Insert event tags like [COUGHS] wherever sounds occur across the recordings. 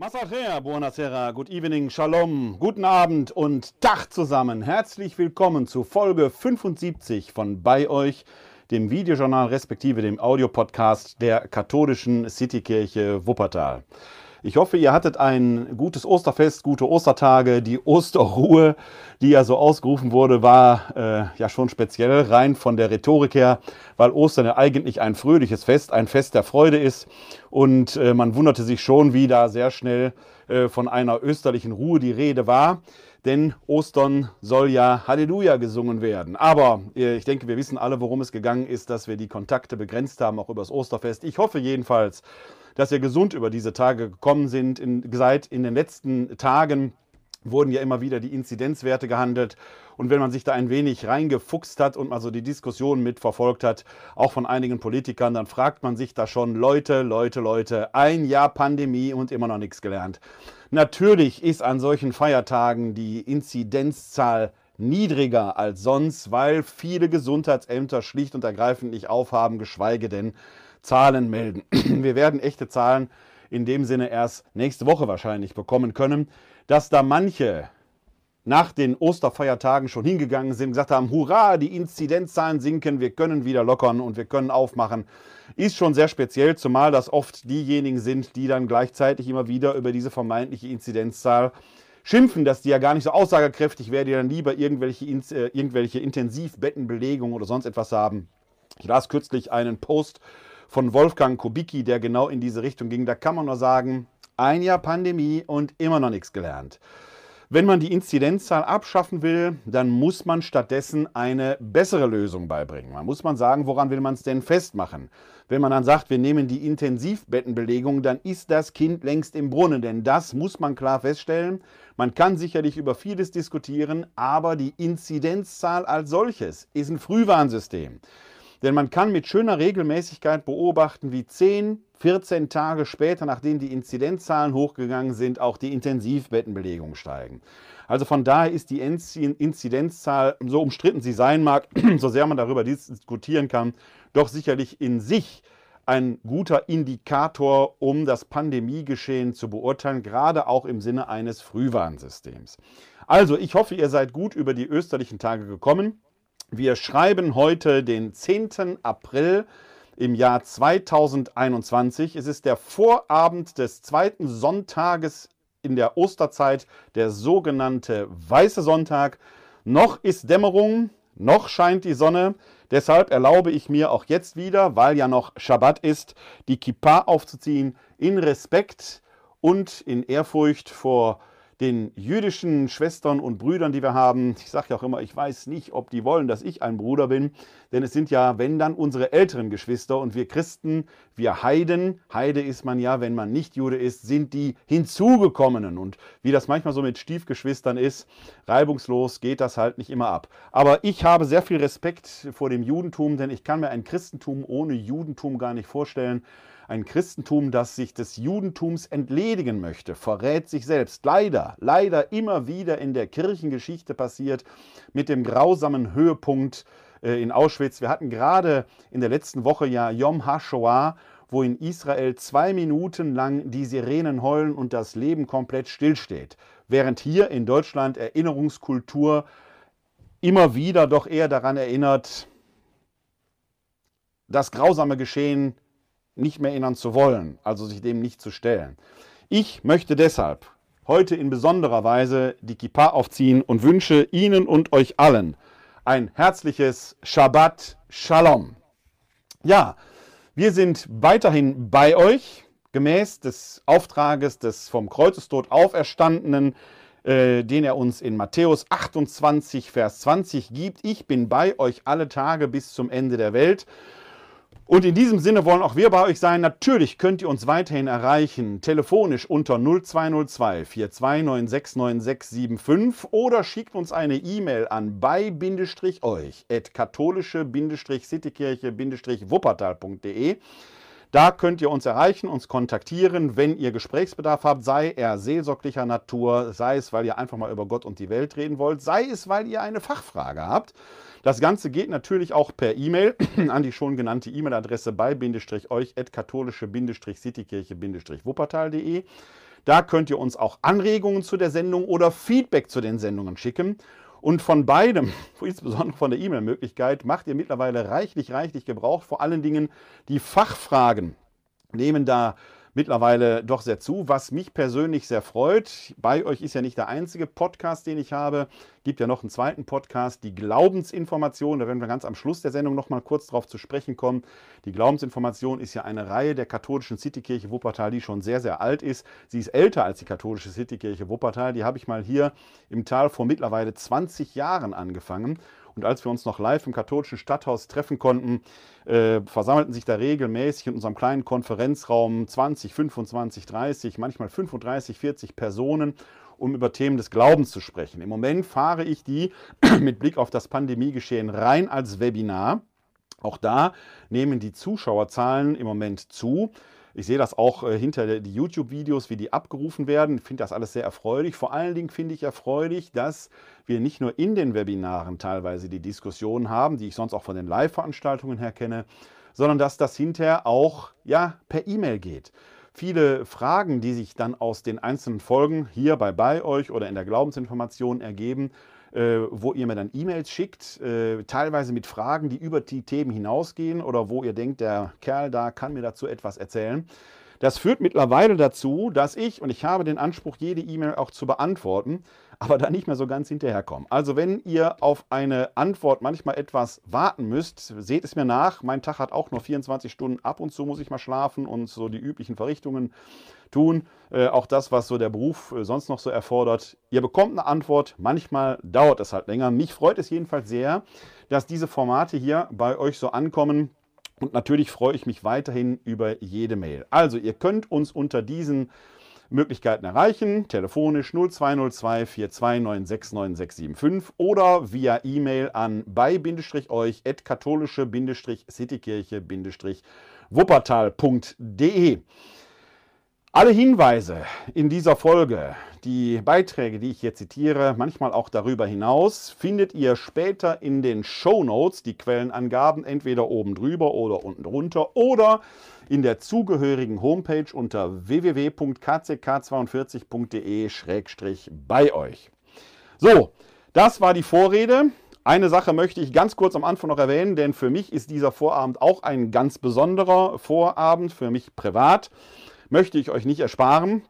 Masachea, buonasera, good evening, shalom, guten Abend und Tag zusammen. Herzlich willkommen zu Folge 75 von Bei euch, dem Videojournal respektive dem Audiopodcast der katholischen Citykirche Wuppertal. Ich hoffe, ihr hattet ein gutes Osterfest, gute Ostertage. Die Osterruhe, die ja so ausgerufen wurde, war äh, ja schon speziell rein von der Rhetorik her, weil Ostern ja eigentlich ein fröhliches Fest, ein Fest der Freude ist. Und äh, man wunderte sich schon, wie da sehr schnell äh, von einer österlichen Ruhe die Rede war. Denn Ostern soll ja Halleluja gesungen werden. Aber äh, ich denke, wir wissen alle, worum es gegangen ist, dass wir die Kontakte begrenzt haben, auch übers Osterfest. Ich hoffe jedenfalls, dass ihr gesund über diese Tage gekommen sind. In, seit in den letzten Tagen wurden ja immer wieder die Inzidenzwerte gehandelt. Und wenn man sich da ein wenig reingefuchst hat und mal so die Diskussion mitverfolgt hat, auch von einigen Politikern, dann fragt man sich da schon, Leute, Leute, Leute, ein Jahr Pandemie und immer noch nichts gelernt. Natürlich ist an solchen Feiertagen die Inzidenzzahl niedriger als sonst, weil viele Gesundheitsämter schlicht und ergreifend nicht aufhaben, geschweige denn Zahlen melden. [CLEARS THROAT] Wir werden echte Zahlen in dem Sinne erst nächste Woche wahrscheinlich bekommen können, dass da manche nach den Osterfeiertagen schon hingegangen sind, gesagt haben, hurra, die Inzidenzzahlen sinken, wir können wieder lockern und wir können aufmachen, ist schon sehr speziell, zumal das oft diejenigen sind, die dann gleichzeitig immer wieder über diese vermeintliche Inzidenzzahl schimpfen, dass die ja gar nicht so aussagekräftig wäre, die dann lieber irgendwelche, äh, irgendwelche Intensivbettenbelegungen oder sonst etwas haben. Ich las kürzlich einen Post von Wolfgang Kubicki, der genau in diese Richtung ging. Da kann man nur sagen, ein Jahr Pandemie und immer noch nichts gelernt. Wenn man die Inzidenzzahl abschaffen will, dann muss man stattdessen eine bessere Lösung beibringen. Man muss man sagen, woran will man es denn festmachen? Wenn man dann sagt, wir nehmen die Intensivbettenbelegung, dann ist das Kind längst im Brunnen, denn das muss man klar feststellen. Man kann sicherlich über vieles diskutieren, aber die Inzidenzzahl als solches ist ein Frühwarnsystem. Denn man kann mit schöner Regelmäßigkeit beobachten, wie 10, 14 Tage später, nachdem die Inzidenzzahlen hochgegangen sind, auch die Intensivbettenbelegungen steigen. Also von daher ist die Inzidenzzahl, so umstritten sie sein mag, [CLEARS THROAT] so sehr man darüber diskutieren kann, doch sicherlich in sich ein guter Indikator, um das Pandemiegeschehen zu beurteilen, gerade auch im Sinne eines Frühwarnsystems. Also, ich hoffe, ihr seid gut über die österlichen Tage gekommen. Wir schreiben heute den 10. April im Jahr 2021. Es ist der Vorabend des zweiten Sonntages in der Osterzeit, der sogenannte Weiße Sonntag. Noch ist Dämmerung, noch scheint die Sonne. Deshalb erlaube ich mir auch jetzt wieder, weil ja noch Schabbat ist, die Kippa aufzuziehen in Respekt und in Ehrfurcht vor den jüdischen Schwestern und Brüdern, die wir haben. Ich sage ja auch immer, ich weiß nicht, ob die wollen, dass ich ein Bruder bin, denn es sind ja, wenn dann, unsere älteren Geschwister und wir Christen, wir Heiden, Heide ist man ja, wenn man nicht Jude ist, sind die hinzugekommenen. Und wie das manchmal so mit Stiefgeschwistern ist, reibungslos geht das halt nicht immer ab. Aber ich habe sehr viel Respekt vor dem Judentum, denn ich kann mir ein Christentum ohne Judentum gar nicht vorstellen. Ein Christentum, das sich des Judentums entledigen möchte, verrät sich selbst. Leider, leider immer wieder in der Kirchengeschichte passiert mit dem grausamen Höhepunkt äh, in Auschwitz. Wir hatten gerade in der letzten Woche ja Yom HaShoah, wo in Israel zwei Minuten lang die Sirenen heulen und das Leben komplett stillsteht. Während hier in Deutschland Erinnerungskultur immer wieder doch eher daran erinnert, das grausame Geschehen nicht mehr erinnern zu wollen, also sich dem nicht zu stellen. Ich möchte deshalb heute in besonderer Weise die Kippa aufziehen und wünsche Ihnen und euch allen ein herzliches Shabbat Shalom. Ja, wir sind weiterhin bei euch, gemäß des Auftrages des vom Kreuzestod auferstandenen, äh, den er uns in Matthäus 28, Vers 20 gibt. Ich bin bei euch alle Tage bis zum Ende der Welt. Und in diesem Sinne wollen auch wir bei euch sein. Natürlich könnt ihr uns weiterhin erreichen, telefonisch unter 0202 42969675 oder schickt uns eine E-Mail an bei-euch at katholische-citykirche-wuppertal.de. Da könnt ihr uns erreichen, uns kontaktieren, wenn ihr Gesprächsbedarf habt, sei er seelsorglicher Natur, sei es, weil ihr einfach mal über Gott und die Welt reden wollt, sei es, weil ihr eine Fachfrage habt. Das Ganze geht natürlich auch per E-Mail [CLEARS THROAT] an die schon genannte E-Mail-Adresse bei euch katholische-citykirche-wuppertal.de. Da könnt ihr uns auch Anregungen zu der Sendung oder Feedback zu den Sendungen schicken. Und von beidem, [LAUGHS] insbesondere von der E-Mail-Möglichkeit, macht ihr mittlerweile reichlich, reichlich Gebrauch. Vor allen Dingen die Fachfragen nehmen da mittlerweile doch sehr zu, was mich persönlich sehr freut. Bei euch ist ja nicht der einzige Podcast, den ich habe. Gibt ja noch einen zweiten Podcast, die Glaubensinformation. Da werden wir ganz am Schluss der Sendung noch mal kurz darauf zu sprechen kommen. Die Glaubensinformation ist ja eine Reihe der katholischen Citykirche Wuppertal, die schon sehr, sehr alt ist. Sie ist älter als die katholische Citykirche Wuppertal. Die habe ich mal hier im Tal vor mittlerweile 20 Jahren angefangen. Und als wir uns noch live im katholischen Stadthaus treffen konnten, äh, versammelten sich da regelmäßig in unserem kleinen Konferenzraum 20, 25, 30, manchmal 35, 40 Personen um über Themen des Glaubens zu sprechen. Im Moment fahre ich die [CLEARS THROAT] mit Blick auf das Pandemiegeschehen rein als Webinar. Auch da nehmen die Zuschauerzahlen im Moment zu. Ich sehe das auch äh, hinter die YouTube-Videos, wie die abgerufen werden. Ich finde das alles sehr erfreulich. Vor allen Dingen finde ich erfreulich, dass wir nicht nur in den Webinaren teilweise die Diskussionen haben, die ich sonst auch von den Live-Veranstaltungen her kenne, sondern dass das hinterher auch ja, per E-Mail geht. Viele Fragen, die sich dann aus den einzelnen Folgen hier bei, bei euch oder in der Glaubensinformation ergeben, wo ihr mir dann E-Mails schickt, äh, teilweise mit Fragen, die über die Themen hinausgehen oder wo ihr denkt, der Kerl da kann mir dazu etwas erzählen. Das führt mittlerweile dazu, dass ich, und ich habe den Anspruch, jede E-Mail auch zu beantworten, aber da nicht mehr so ganz hinterherkomme. Also wenn ihr auf eine Antwort manchmal etwas warten müsst, seht es mir nach. Mein Tag hat auch nur 24 Stunden. Ab und zu muss ich mal schlafen und so die üblichen Verrichtungen tun. Äh, auch das, was so der Beruf äh, sonst noch so erfordert. Ihr bekommt eine Antwort. Manchmal dauert es halt länger. Mich freut es jedenfalls sehr, dass diese Formate hier bei euch so ankommen. Und natürlich freue ich mich weiterhin über jede Mail. Also ihr könnt uns unter diesen Möglichkeiten erreichen. Telefonisch 0202 4296975 oder via E-Mail an bei-euch katholische-citykirche-wuppertal.de. Alle Hinweise in dieser Folge, die Beiträge, die ich hier zitiere, manchmal auch darüber hinaus, findet ihr später in den Show Notes, die Quellenangaben entweder oben drüber oder unten drunter oder in der zugehörigen Homepage unter www.kck42.de-bei euch. So, das war die Vorrede. Eine Sache möchte ich ganz kurz am Anfang noch erwähnen, denn für mich ist dieser Vorabend auch ein ganz besonderer Vorabend, für mich privat möchte ich euch nicht ersparen.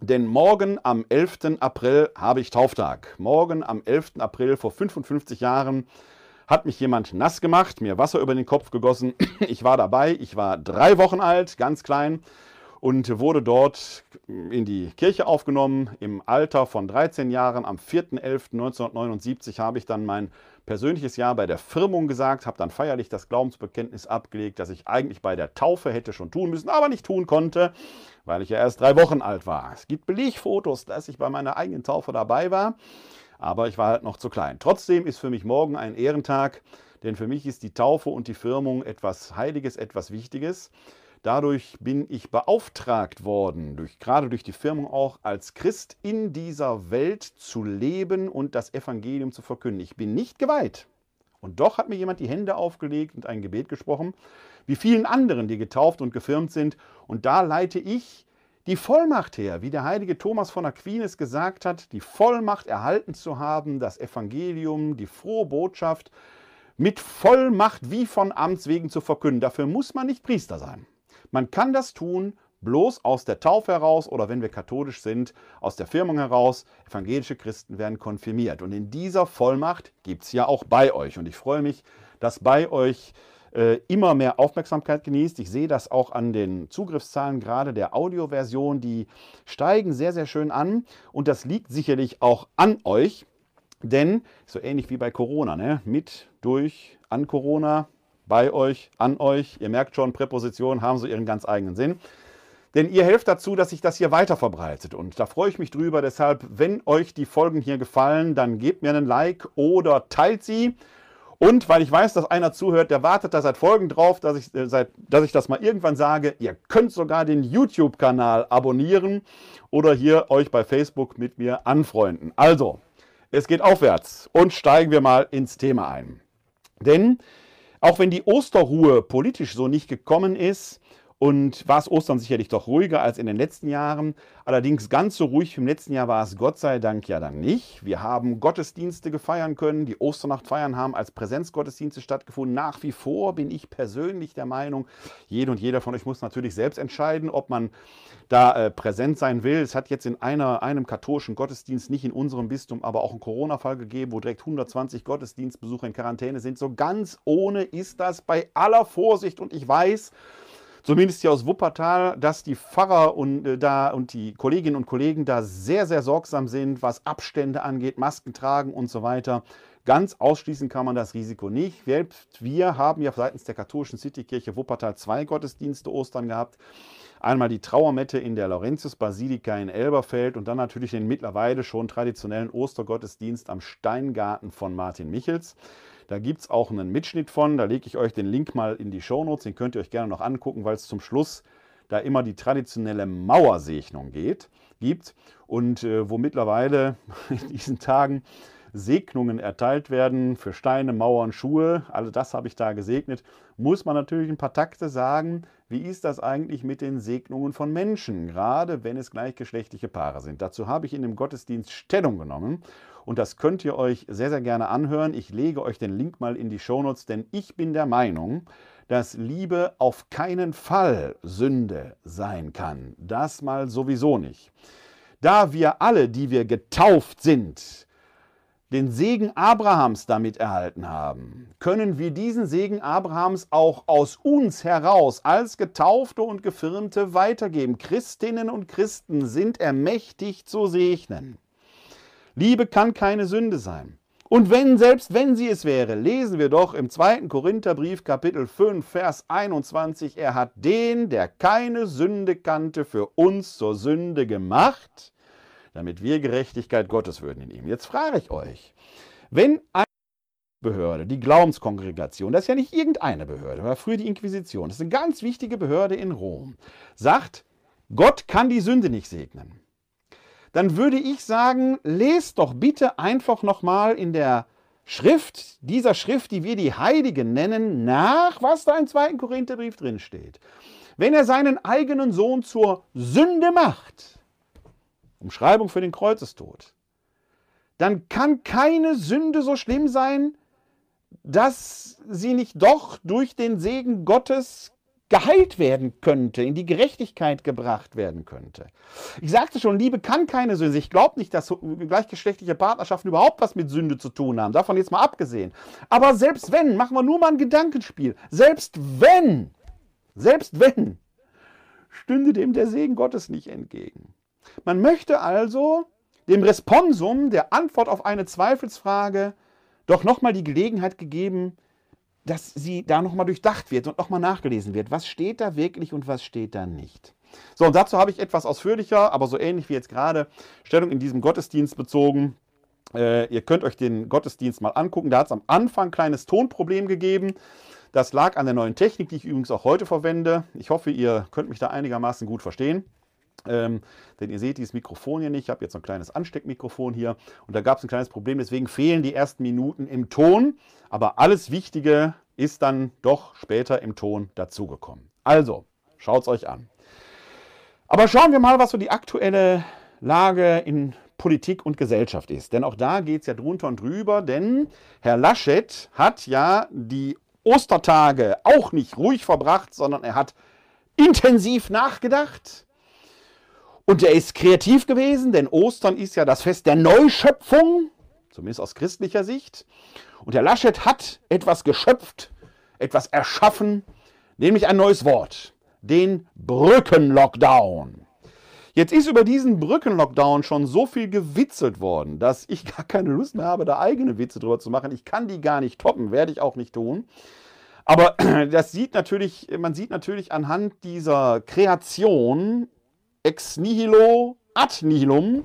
Denn morgen am 11. April habe ich Tauftag. Morgen am 11. April vor 55 Jahren hat mich jemand nass gemacht, mir Wasser über den Kopf gegossen. [CLEARS THROAT] Ich war dabei, ich war drei Wochen alt, ganz klein und wurde dort in die Kirche aufgenommen. Im Alter von 13 Jahren, am 4.11.1979, habe ich dann mein persönliches Jahr bei der Firmung gesagt, habe dann feierlich das Glaubensbekenntnis abgelegt, das ich eigentlich bei der Taufe hätte schon tun müssen, aber nicht tun konnte, weil ich ja erst drei Wochen alt war. Es gibt Belegfotos, dass ich bei meiner eigenen Taufe dabei war, aber ich war halt noch zu klein. Trotzdem ist für mich morgen ein Ehrentag, denn für mich ist die Taufe und die Firmung etwas Heiliges, etwas Wichtiges. Dadurch bin ich beauftragt worden, durch, gerade durch die Firmung auch, als Christ in dieser Welt zu leben und das Evangelium zu verkünden. Ich bin nicht geweiht. Und doch hat mir jemand die Hände aufgelegt und ein Gebet gesprochen, wie vielen anderen, die getauft und gefirmt sind. Und da leite ich die Vollmacht her, wie der heilige Thomas von Aquinas gesagt hat, die Vollmacht erhalten zu haben, das Evangelium, die frohe Botschaft mit Vollmacht wie von Amts wegen zu verkünden. Dafür muss man nicht Priester sein. Man kann das tun, bloß aus der Taufe heraus oder wenn wir katholisch sind, aus der Firmung heraus. Evangelische Christen werden konfirmiert. Und in dieser Vollmacht gibt es ja auch bei euch. Und ich freue mich, dass bei euch äh, immer mehr Aufmerksamkeit genießt. Ich sehe das auch an den Zugriffszahlen, gerade der Audioversion. Die steigen sehr, sehr schön an. Und das liegt sicherlich auch an euch. Denn, so ähnlich wie bei Corona, ne? mit, durch, an Corona, bei euch, an euch. Ihr merkt schon, Präpositionen haben so ihren ganz eigenen Sinn. Denn ihr helft dazu, dass sich das hier weiter verbreitet. Und da freue ich mich drüber. Deshalb, wenn euch die Folgen hier gefallen, dann gebt mir einen Like oder teilt sie. Und weil ich weiß, dass einer zuhört, der wartet da seit Folgen drauf, dass ich, äh, seit, dass ich das mal irgendwann sage. Ihr könnt sogar den YouTube-Kanal abonnieren oder hier euch bei Facebook mit mir anfreunden. Also, es geht aufwärts und steigen wir mal ins Thema ein. Denn auch wenn die Osterruhe politisch so nicht gekommen ist und war es Ostern sicherlich doch ruhiger als in den letzten Jahren. Allerdings ganz so ruhig wie im letzten Jahr war es Gott sei Dank ja dann nicht. Wir haben Gottesdienste gefeiern können, die Osternachtfeiern haben als Präsenzgottesdienste stattgefunden. Nach wie vor bin ich persönlich der Meinung, jede und jeder von euch muss natürlich selbst entscheiden, ob man da äh, präsent sein will. Es hat jetzt in einer, einem katholischen Gottesdienst, nicht in unserem Bistum, aber auch einen Corona-Fall gegeben, wo direkt 120 Gottesdienstbesucher in Quarantäne sind. So ganz ohne ist das bei aller Vorsicht und ich weiß, zumindest hier aus Wuppertal, dass die Pfarrer und, äh, da, und die Kolleginnen und Kollegen da sehr, sehr sorgsam sind, was Abstände angeht, Masken tragen und so weiter. Ganz ausschließen kann man das Risiko nicht. Selbst wir haben ja seitens der katholischen Citykirche Wuppertal zwei Gottesdienste Ostern gehabt. Einmal die Trauermette in der Laurentius-Basilika in Elberfeld und dann natürlich den mittlerweile schon traditionellen Ostergottesdienst am Steingarten von Martin Michels. Da gibt es auch einen Mitschnitt von, da lege ich euch den Link mal in die Shownotes, den könnt ihr euch gerne noch angucken, weil es zum Schluss da immer die traditionelle Mauersegnung geht, gibt. Und äh, wo mittlerweile [LAUGHS] in diesen Tagen Segnungen erteilt werden für Steine, Mauern, Schuhe. All das habe ich da gesegnet. Muss man natürlich ein paar Takte sagen, wie ist das eigentlich mit den Segnungen von Menschen, gerade wenn es gleichgeschlechtliche Paare sind. Dazu habe ich in dem Gottesdienst Stellung genommen und das könnt ihr euch sehr, sehr gerne anhören. Ich lege euch den Link mal in die Shownotes, denn ich bin der Meinung, dass Liebe auf keinen Fall Sünde sein kann. Das mal sowieso nicht. Da wir alle, die wir getauft sind, den Segen Abrahams damit erhalten haben, können wir diesen Segen Abrahams auch aus uns heraus als Getaufte und Gefirmte weitergeben. Christinnen und Christen sind ermächtigt zu segnen. Liebe kann keine Sünde sein. Und wenn, selbst wenn sie es wäre, lesen wir doch im 2. Korintherbrief Kapitel 5, Vers 21, er hat den, der keine Sünde kannte, für uns zur Sünde gemacht, damit wir Gerechtigkeit Gottes würden in ihm. Jetzt frage ich euch, wenn eine Behörde, die Glaubenskongregation, das ist ja nicht irgendeine Behörde, war früher die Inquisition, das ist eine ganz wichtige Behörde in Rom, sagt, Gott kann die Sünde nicht segnen, dann würde ich sagen, lest doch bitte einfach nochmal in der Schrift, dieser Schrift, die wir die Heiligen nennen, nach, was da im 2. Korintherbrief drin steht. Wenn er seinen eigenen Sohn zur Sünde macht, Umschreibung für den Kreuzestod, dann kann keine Sünde so schlimm sein, dass sie nicht doch durch den Segen Gottes geheilt werden könnte, in die Gerechtigkeit gebracht werden könnte. Ich sagte schon, Liebe kann keine Sünde. Ich glaube nicht, dass gleichgeschlechtliche Partnerschaften überhaupt was mit Sünde zu tun haben. Davon jetzt mal abgesehen. Aber selbst wenn, machen wir nur mal ein Gedankenspiel. Selbst wenn, selbst wenn, stünde dem der Segen Gottes nicht entgegen. Man möchte also dem Responsum der Antwort auf eine Zweifelsfrage doch nochmal die Gelegenheit gegeben, dass sie da nochmal durchdacht wird und nochmal nachgelesen wird. Was steht da wirklich und was steht da nicht? So, und dazu habe ich etwas ausführlicher, aber so ähnlich wie jetzt gerade Stellung in diesem Gottesdienst bezogen. Äh, ihr könnt euch den Gottesdienst mal angucken. Da hat es am Anfang ein kleines Tonproblem gegeben. Das lag an der neuen Technik, die ich übrigens auch heute verwende. Ich hoffe, ihr könnt mich da einigermaßen gut verstehen. Ähm, denn ihr seht dieses Mikrofon hier nicht. Ich habe jetzt so ein kleines Ansteckmikrofon hier und da gab es ein kleines Problem. Deswegen fehlen die ersten Minuten im Ton. Aber alles Wichtige ist dann doch später im Ton dazugekommen. Also, schaut es euch an. Aber schauen wir mal, was so die aktuelle Lage in Politik und Gesellschaft ist. Denn auch da geht es ja drunter und drüber. Denn Herr Laschet hat ja die Ostertage auch nicht ruhig verbracht, sondern er hat intensiv nachgedacht und er ist kreativ gewesen, denn Ostern ist ja das Fest der Neuschöpfung, zumindest aus christlicher Sicht. Und der Laschet hat etwas geschöpft, etwas erschaffen, nämlich ein neues Wort, den Brückenlockdown. Jetzt ist über diesen Brückenlockdown schon so viel gewitzelt worden, dass ich [LAUGHS] gar keine Lust mehr habe, da eigene Witze drüber zu machen. Ich kann die gar nicht toppen, werde ich auch nicht tun. Aber [CLEARS THROAT] das sieht natürlich, man sieht natürlich anhand dieser Kreation ex nihilo ad nihilum,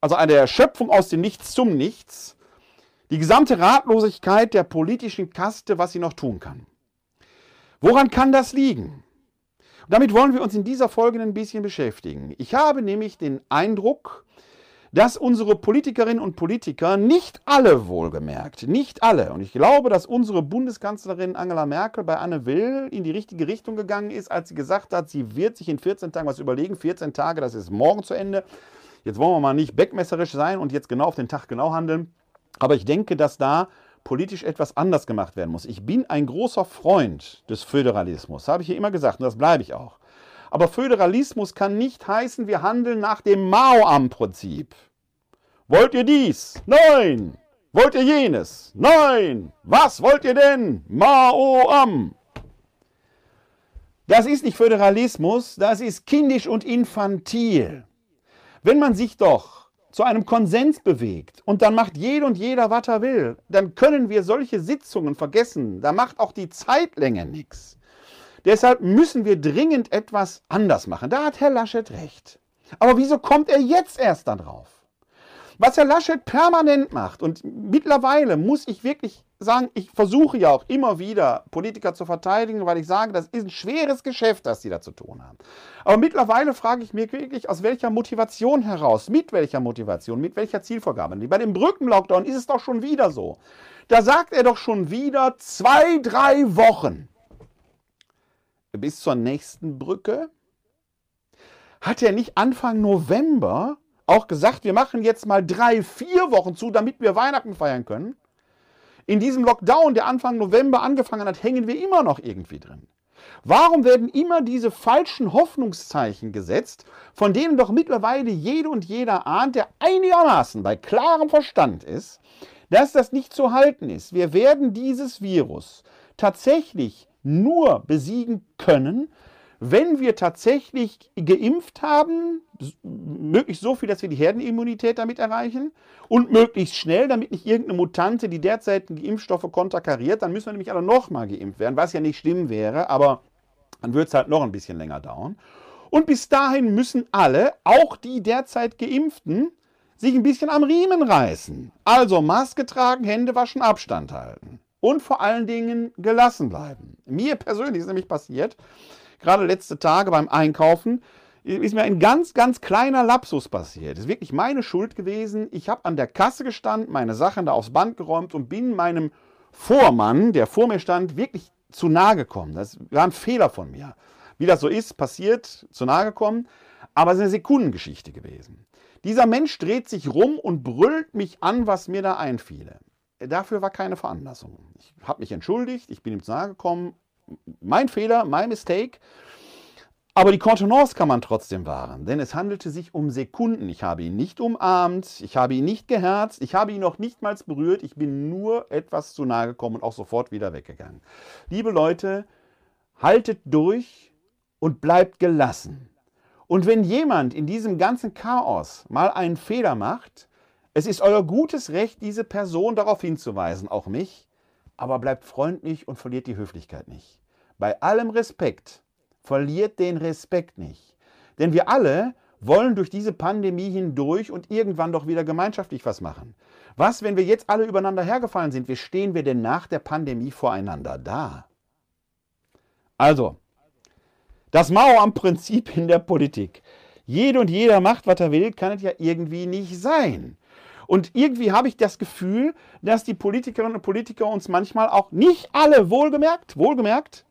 also eine Erschöpfung aus dem Nichts zum Nichts, die gesamte Ratlosigkeit der politischen Kaste, was sie noch tun kann. Woran kann das liegen? Und damit wollen wir uns in dieser Folge ein bisschen beschäftigen. Ich habe nämlich den Eindruck, dass unsere Politikerinnen und Politiker, nicht alle wohlgemerkt, nicht alle, und ich glaube, dass unsere Bundeskanzlerin Angela Merkel bei Anne Will in die richtige Richtung gegangen ist, als sie gesagt hat, sie wird sich in 14 Tagen was überlegen. 14 Tage, das ist morgen zu Ende. Jetzt wollen wir mal nicht beckmesserisch sein und jetzt genau auf den Tag genau handeln. Aber ich denke, dass da politisch etwas anders gemacht werden muss. Ich bin ein großer Freund des Föderalismus, habe ich hier immer gesagt und das bleibe ich auch. Aber Föderalismus kann nicht heißen, wir handeln nach dem Mao-Am-Prinzip. Wollt ihr dies? Nein. Wollt ihr jenes? Nein. Was wollt ihr denn? Mao-Am. Das ist nicht Föderalismus, das ist kindisch und infantil. Wenn man sich doch zu einem Konsens bewegt und dann macht jeder und jeder, was er will, dann können wir solche Sitzungen vergessen. Da macht auch die Zeitlänge nichts. Deshalb müssen wir dringend etwas anders machen. Da hat Herr Laschet recht. Aber wieso kommt er jetzt erst darauf? Was Herr Laschet permanent macht, und mittlerweile muss ich wirklich sagen, ich versuche ja auch immer wieder Politiker zu verteidigen, weil ich sage, das ist ein schweres Geschäft, das sie da zu tun haben. Aber mittlerweile frage ich mich wirklich, aus welcher Motivation heraus, mit welcher Motivation, mit welcher Zielvorgabe. Bei dem Brückenlockdown ist es doch schon wieder so. Da sagt er doch schon wieder zwei, drei Wochen bis zur nächsten Brücke? Hat er nicht Anfang November auch gesagt, wir machen jetzt mal drei, vier Wochen zu, damit wir Weihnachten feiern können? In diesem Lockdown, der Anfang November angefangen hat, hängen wir immer noch irgendwie drin. Warum werden immer diese falschen Hoffnungszeichen gesetzt, von denen doch mittlerweile jede und jeder ahnt, der einigermaßen bei klarem Verstand ist, dass das nicht zu halten ist? Wir werden dieses Virus tatsächlich nur besiegen können, wenn wir tatsächlich geimpft haben, möglichst so viel, dass wir die Herdenimmunität damit erreichen und möglichst schnell, damit nicht irgendeine Mutante die derzeitigen Impfstoffe konterkariert, dann müssen wir nämlich alle nochmal geimpft werden, was ja nicht schlimm wäre, aber dann wird es halt noch ein bisschen länger dauern. Und bis dahin müssen alle, auch die derzeit geimpften, sich ein bisschen am Riemen reißen. Also Maske tragen, Hände waschen, Abstand halten und vor allen Dingen gelassen bleiben. Mir persönlich ist nämlich passiert, gerade letzte Tage beim Einkaufen, ist mir ein ganz, ganz kleiner Lapsus passiert. Das ist wirklich meine Schuld gewesen. Ich habe an der Kasse gestanden, meine Sachen da aufs Band geräumt und bin meinem Vormann, der vor mir stand, wirklich zu nahe gekommen. Das war ein Fehler von mir. Wie das so ist, passiert, zu nahe gekommen. Aber es ist eine Sekundengeschichte gewesen. Dieser Mensch dreht sich rum und brüllt mich an, was mir da einfiele. Dafür war keine Veranlassung. Ich habe mich entschuldigt, ich bin ihm zu nahe gekommen. Mein Fehler, mein Mistake. Aber die Kontenance kann man trotzdem wahren, denn es handelte sich um Sekunden. Ich habe ihn nicht umarmt, ich habe ihn nicht geherzt, ich habe ihn noch nicht mal berührt, ich bin nur etwas zu nahe gekommen und auch sofort wieder weggegangen. Liebe Leute, haltet durch und bleibt gelassen. Und wenn jemand in diesem ganzen Chaos mal einen Fehler macht, es ist euer gutes Recht, diese Person darauf hinzuweisen, auch mich, aber bleibt freundlich und verliert die Höflichkeit nicht. Bei allem Respekt, verliert den Respekt nicht. Denn wir alle wollen durch diese Pandemie hindurch und irgendwann doch wieder gemeinschaftlich was machen. Was, wenn wir jetzt alle übereinander hergefallen sind? Wie stehen wir denn nach der Pandemie voreinander da? Also, das Mao am Prinzip in der Politik. Jede und jeder macht, was er will, kann es ja irgendwie nicht sein. Und irgendwie habe ich das Gefühl, dass die Politikerinnen und Politiker uns manchmal auch nicht alle wohlgemerkt, wohlgemerkt,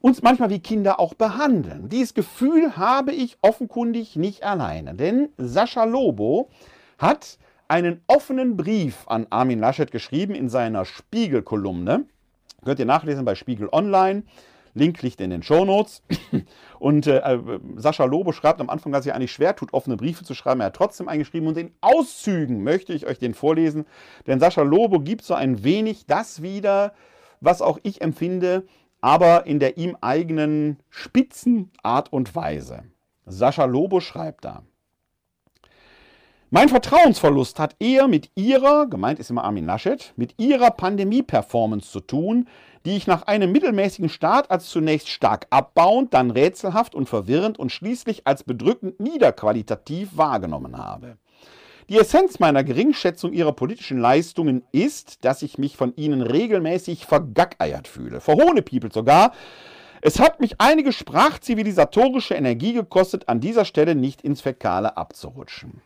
uns manchmal wie Kinder auch behandeln. Dieses Gefühl habe ich offenkundig nicht alleine. Denn Sascha Lobo hat einen offenen Brief an Armin Laschet geschrieben in seiner Spiegel-Kolumne. Könnt ihr nachlesen bei Spiegel Online. Link liegt in den Show Notes. [COUGHS] Und äh, äh, Sascha Lobo schreibt am Anfang, dass er eigentlich schwer tut, offene Briefe zu schreiben. Er hat trotzdem eingeschrieben und in Auszügen möchte ich euch den vorlesen. Denn Sascha Lobo gibt so ein wenig das wieder, was auch ich empfinde, aber in der ihm eigenen spitzen Art und Weise. Sascha Lobo schreibt da. Mein Vertrauensverlust hat eher mit ihrer, gemeint ist immer Armin Laschet, mit ihrer Pandemie-Performance zu tun, die ich nach einem mittelmäßigen Start als zunächst stark abbauend, dann rätselhaft und verwirrend und schließlich als bedrückend niederqualitativ wahrgenommen habe. Die Essenz meiner Geringschätzung ihrer politischen Leistungen ist, dass ich mich von ihnen regelmäßig vergackeiert fühle, verhohnepiepelt sogar. Es hat mich einige sprachzivilisatorische Energie gekostet, an dieser Stelle nicht ins Fäkale abzurutschen.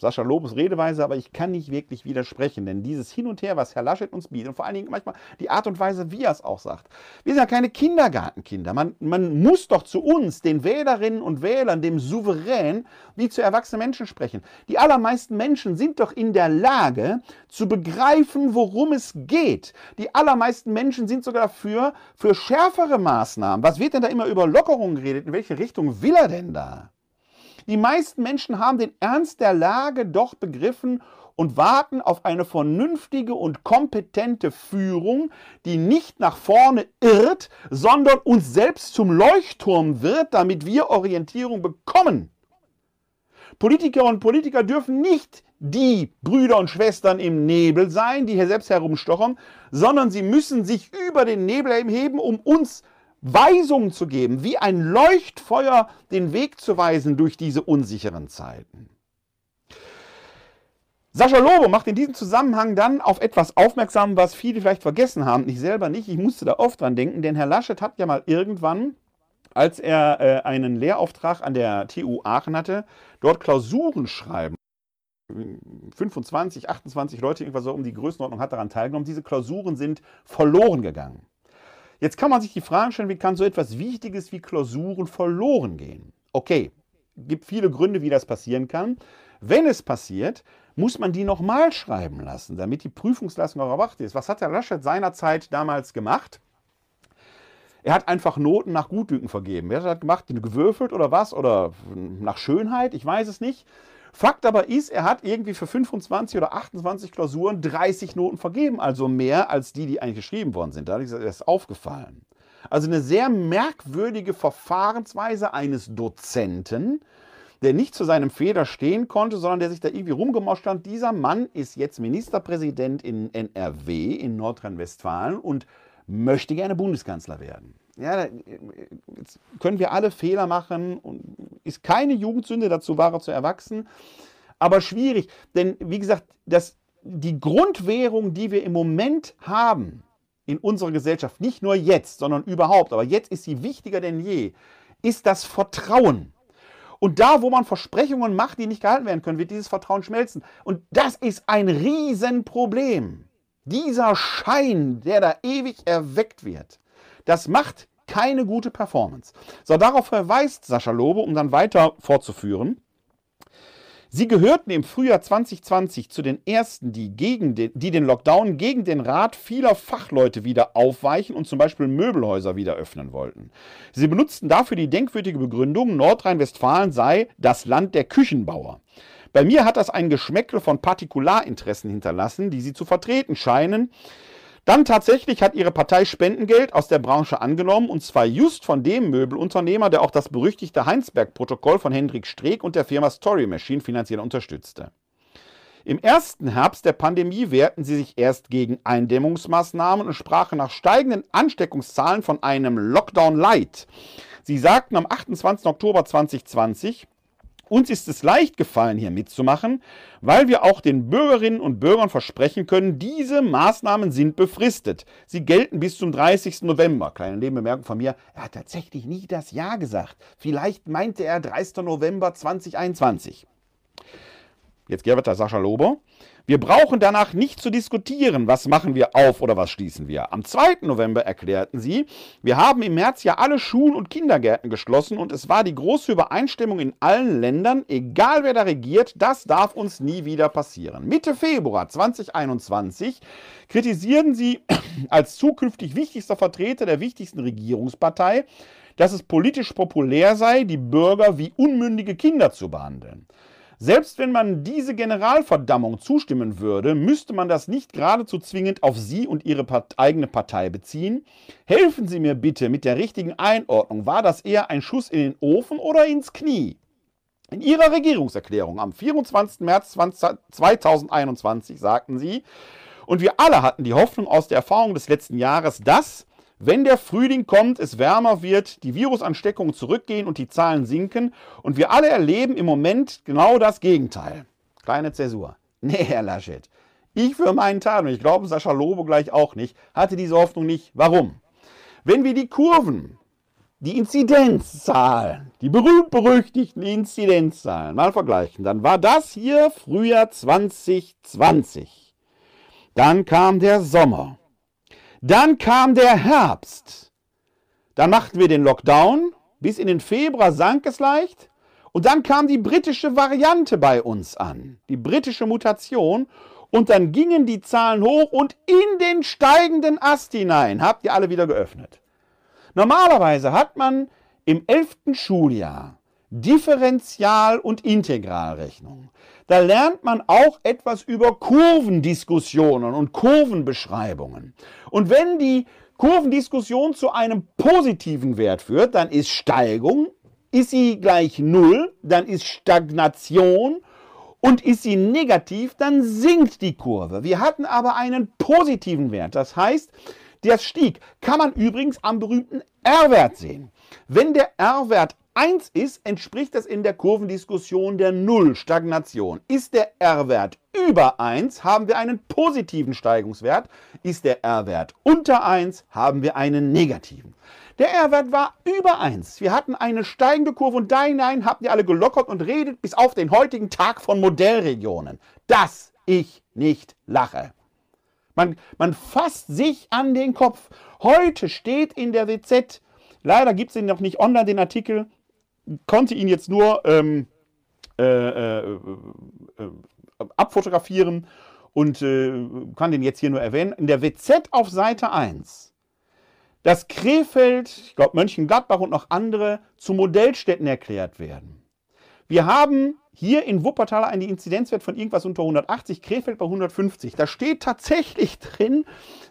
Sascha Lobos Redeweise, aber ich kann nicht wirklich widersprechen, denn dieses Hin und Her, was Herr Laschet uns bietet und vor allen Dingen manchmal die Art und Weise, wie er es auch sagt. Wir sind ja keine Kindergartenkinder. Man, man muss doch zu uns, den Wählerinnen und Wählern, dem Souverän, wie zu erwachsenen Menschen sprechen. Die allermeisten Menschen sind doch in der Lage zu begreifen, worum es geht. Die allermeisten Menschen sind sogar dafür, für schärfere Maßnahmen. Was wird denn da immer über Lockerungen geredet? In welche Richtung will er denn da? Die meisten Menschen haben den Ernst der Lage doch begriffen und warten auf eine vernünftige und kompetente Führung, die nicht nach vorne irrt, sondern uns selbst zum Leuchtturm wird, damit wir Orientierung bekommen. Politiker und Politiker dürfen nicht die Brüder und Schwestern im Nebel sein, die hier selbst herumstochern, sondern sie müssen sich über den Nebel heben, um uns Weisungen zu geben, wie ein Leuchtfeuer den Weg zu weisen durch diese unsicheren Zeiten. Sascha Lobo macht in diesem Zusammenhang dann auf etwas aufmerksam, was viele vielleicht vergessen haben. Ich selber nicht, ich musste da oft dran denken, denn Herr Laschet hat ja mal irgendwann, als er äh, einen Lehrauftrag an der TU Aachen hatte, dort Klausuren schreiben. 25, 28 Leute, irgendwas so um die Größenordnung hat daran teilgenommen. Diese Klausuren sind verloren gegangen. Jetzt kann man sich die Frage stellen, wie kann so etwas Wichtiges wie Klausuren verloren gehen? Okay, gibt viele Gründe, wie das passieren kann. Wenn es passiert, muss man die nochmal schreiben lassen, damit die Prüfungsleistung auch erwacht ist. Was hat der Laschet seinerzeit damals gemacht? Er hat einfach Noten nach Gutdünken vergeben. Wer hat das gemacht? Gewürfelt oder was? Oder nach Schönheit? Ich weiß es nicht. Fakt aber ist, er hat irgendwie für 25 oder 28 Klausuren 30 Noten vergeben, also mehr als die, die eigentlich geschrieben worden sind. Dadurch ist das aufgefallen. Also eine sehr merkwürdige Verfahrensweise eines Dozenten, der nicht zu seinem Feder stehen konnte, sondern der sich da irgendwie rumgemoscht hat. Dieser Mann ist jetzt Ministerpräsident in NRW, in Nordrhein-Westfalen und möchte gerne Bundeskanzler werden. Ja, jetzt können wir alle Fehler machen und ist keine Jugendsünde, dazu war er zu erwachsen. Aber schwierig, denn wie gesagt, das, die Grundwährung, die wir im Moment haben in unserer Gesellschaft, nicht nur jetzt, sondern überhaupt, aber jetzt ist sie wichtiger denn je, ist das Vertrauen. Und da, wo man Versprechungen macht, die nicht gehalten werden können, wird dieses Vertrauen schmelzen. Und das ist ein Riesenproblem. Dieser Schein, der da ewig erweckt wird, das macht keine gute Performance. So, darauf verweist Sascha Lobe, um dann weiter fortzuführen. Sie gehörten im Frühjahr 2020 zu den ersten, die, gegen den, die den Lockdown gegen den Rat vieler Fachleute wieder aufweichen und zum Beispiel Möbelhäuser wieder öffnen wollten. Sie benutzten dafür die denkwürdige Begründung, Nordrhein-Westfalen sei das Land der Küchenbauer. Bei mir hat das ein Geschmäckle von Partikularinteressen hinterlassen, die sie zu vertreten scheinen. Dann tatsächlich hat ihre Partei Spendengeld aus der Branche angenommen und zwar just von dem Möbelunternehmer, der auch das berüchtigte Heinsberg-Protokoll von Hendrik Streeck und der Firma Story Machine finanziell unterstützte. Im ersten Herbst der Pandemie wehrten sie sich erst gegen Eindämmungsmaßnahmen und sprachen nach steigenden Ansteckungszahlen von einem Lockdown Light. Sie sagten am 28. Oktober 2020, uns ist es leicht gefallen, hier mitzumachen, weil wir auch den Bürgerinnen und Bürgern versprechen können, diese Maßnahmen sind befristet. Sie gelten bis zum 30. November. Kleine Nebenbemerkung von mir, er hat tatsächlich nie das Jahr gesagt. Vielleicht meinte er 30. November 2021. Jetzt geht weiter Sascha Lober. Wir brauchen danach nicht zu diskutieren, was machen wir auf oder was schließen wir. Am 2. November erklärten sie, wir haben im März ja alle Schulen und Kindergärten geschlossen und es war die große Übereinstimmung in allen Ländern, egal wer da regiert, das darf uns nie wieder passieren. Mitte Februar 2021 kritisierten sie [CLEARS THROAT] als zukünftig wichtigster Vertreter der wichtigsten Regierungspartei, dass es politisch populär sei, die Bürger wie unmündige Kinder zu behandeln. Selbst wenn man diese Generalverdammung zustimmen würde, müsste man das nicht geradezu zwingend auf Sie und Ihre Part eigene Partei beziehen. Helfen Sie mir bitte mit der richtigen Einordnung. War das eher ein Schuss in den Ofen oder ins Knie? In Ihrer Regierungserklärung am 24. März 2021 sagten Sie, und wir alle hatten die Hoffnung aus der Erfahrung des letzten Jahres, dass wenn der Frühling kommt, es wärmer wird, die Virusansteckungen zurückgehen und die Zahlen sinken und wir alle erleben im Moment genau das Gegenteil. Kleine Zäsur. [LAUGHS] Nee, Herr Laschet. Ich für meinen Teil, und ich glaube Sascha Lobo gleich auch nicht, hatte diese Hoffnung nicht. Warum? Wenn wir die Kurven die Inzidenzzahlen, die berühmt-berüchtigten Inzidenzzahlen mal vergleichen, dann war das hier Frühjahr 2020. Dann kam der Sommer. Dann kam der Herbst. Dann machten wir den Lockdown. Bis in den Februar sank es leicht. Und dann kam die britische Variante bei uns an, die britische Mutation. Und dann gingen die Zahlen hoch und in den steigenden Ast hinein habt ihr alle wieder geöffnet. Normalerweise hat man im 11. Schuljahr Differential- und Integralrechnung. Da lernt man auch etwas über Kurvendiskussionen und Kurvenbeschreibungen. Und wenn die Kurvendiskussion zu einem positiven Wert führt, dann ist Steigung ist sie gleich 0, dann ist Stagnation und ist sie negativ, dann sinkt die Kurve. Wir hatten aber einen positiven Wert. Das heißt, der stieg. Kann man übrigens am berühmten R-Wert sehen. Wenn der R-Wert 1 ist, entspricht das in der Kurvendiskussion der Null Stagnation. Ist der R-Wert über 1, haben wir einen positiven Steigungswert. Ist der R-Wert unter 1, haben wir einen negativen. Der R-Wert war über 1. Wir hatten eine steigende Kurve und da hinein habt ihr alle gelockert und redet bis auf den heutigen Tag von Modellregionen. Dass ich nicht lache. Man, man fasst sich an den Kopf. Heute steht in der WZ, leider gibt es ihn noch nicht online, den Artikel, konnte ihn jetzt nur ähm, äh, äh, äh, abfotografieren und äh, kann den jetzt hier nur erwähnen. In der WZ auf Seite 1 dass Krefeld, ich glaube Mönchengladbach und noch andere zu Modellstädten erklärt werden. Wir haben hier in Wuppertal einen Inzidenzwert von irgendwas unter 180, Krefeld bei 150. Da steht tatsächlich drin,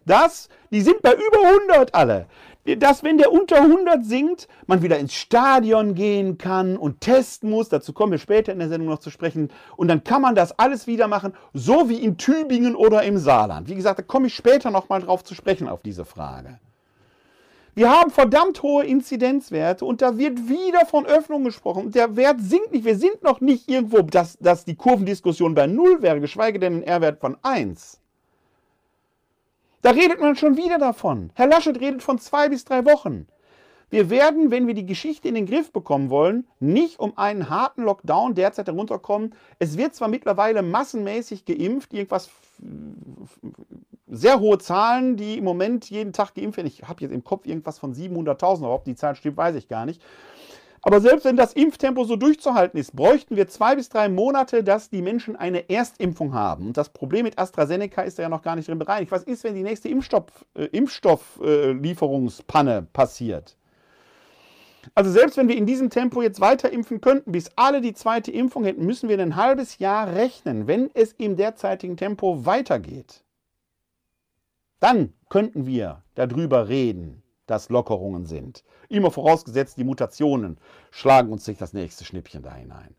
dass die sind bei über 100 alle. Dass, wenn der unter 100 sinkt, man wieder ins Stadion gehen kann und testen muss. Dazu kommen wir später in der Sendung noch zu sprechen. Und dann kann man das alles wieder machen, so wie in Tübingen oder im Saarland. Wie gesagt, da komme ich später nochmal drauf zu sprechen auf diese Frage. Wir haben verdammt hohe Inzidenzwerte und da wird wieder von Öffnung gesprochen. Der Wert sinkt nicht. Wir sind noch nicht irgendwo, dass, dass die Kurvendiskussion bei 0 wäre, geschweige denn ein R-Wert von 1. Da redet man schon wieder davon. Herr Laschet redet von zwei bis drei Wochen. Wir werden, wenn wir die Geschichte in den Griff bekommen wollen, nicht um einen harten Lockdown derzeit herunterkommen. Es wird zwar mittlerweile massenmäßig geimpft, irgendwas sehr hohe Zahlen, die im Moment jeden Tag geimpft werden. Ich habe jetzt im Kopf irgendwas von 700.000, ob die Zahl stimmt, weiß ich gar nicht. Aber selbst wenn das Impftempo so durchzuhalten ist, bräuchten wir zwei bis drei Monate, dass die Menschen eine Erstimpfung haben. Und das Problem mit AstraZeneca ist ja noch gar nicht drin bereinigt. Was ist, wenn die nächste Impfstoff, äh, Impfstofflieferungspanne äh, passiert? Also selbst wenn wir in diesem Tempo jetzt weiter impfen könnten, bis alle die zweite Impfung hätten, müssen wir ein halbes Jahr rechnen, wenn es im derzeitigen Tempo weitergeht. Dann könnten wir darüber reden, dass Lockerungen sind. Immer vorausgesetzt, die Mutationen schlagen uns nicht das nächste Schnippchen da hinein.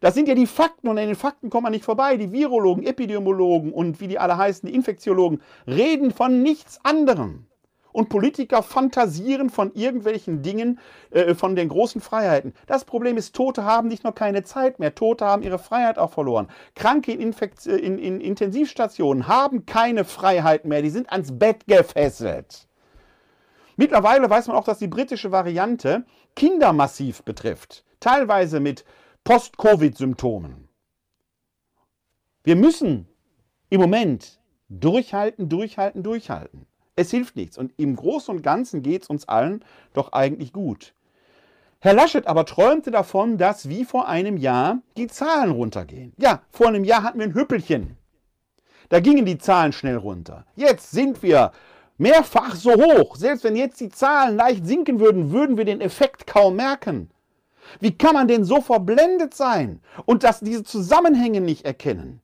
Das sind ja die Fakten und an den Fakten kommt man nicht vorbei. Die Virologen, Epidemiologen und wie die alle heißen, die Infektiologen reden von nichts anderem und Politiker fantasieren von irgendwelchen Dingen, äh, von den großen Freiheiten. Das Problem ist, Tote haben nicht nur keine Zeit mehr, Tote haben ihre Freiheit auch verloren. Kranke in, äh, in, in Intensivstationen haben keine Freiheit mehr, die sind ans Bett gefesselt. Mittlerweile weiß man auch, dass die britische Variante Kinder massiv betrifft, teilweise mit Post-Covid-Symptomen. Wir müssen im Moment durchhalten, durchhalten, durchhalten. Es hilft nichts. Und im Großen und Ganzen geht es uns allen doch eigentlich gut. Herr Laschet aber träumte davon, dass wie vor einem Jahr die Zahlen runtergehen. Ja, vor einem Jahr hatten wir ein Hüppelchen. Da gingen die Zahlen schnell runter. Jetzt sind wir mehrfach so hoch. Selbst wenn jetzt die Zahlen leicht sinken würden, würden wir den Effekt kaum merken. Wie kann man denn so verblendet sein und das, diese Zusammenhänge nicht erkennen?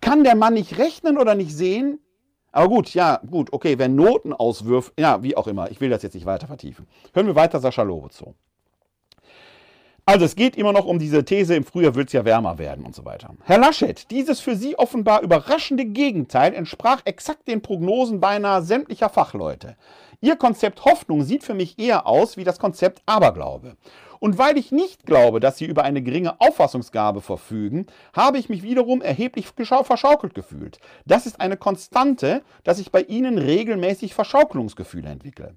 Kann der Mann nicht rechnen oder nicht sehen, aber gut, ja, gut, okay, wer Noten auswirft, ja, wie auch immer, ich will das jetzt nicht weiter vertiefen. Hören wir weiter Sascha Lobe zu. Also es geht immer noch um diese These, im Frühjahr wird es ja wärmer werden und so weiter. Herr Laschet, dieses für Sie offenbar überraschende Gegenteil entsprach exakt den Prognosen beinahe sämtlicher Fachleute. Ihr Konzept Hoffnung sieht für mich eher aus wie das Konzept Aberglaube. Und weil ich nicht glaube, dass sie über eine geringe Auffassungsgabe verfügen, habe ich mich wiederum erheblich verschaukelt gefühlt. Das ist eine Konstante, dass ich bei ihnen regelmäßig Verschaukelungsgefühle entwickle.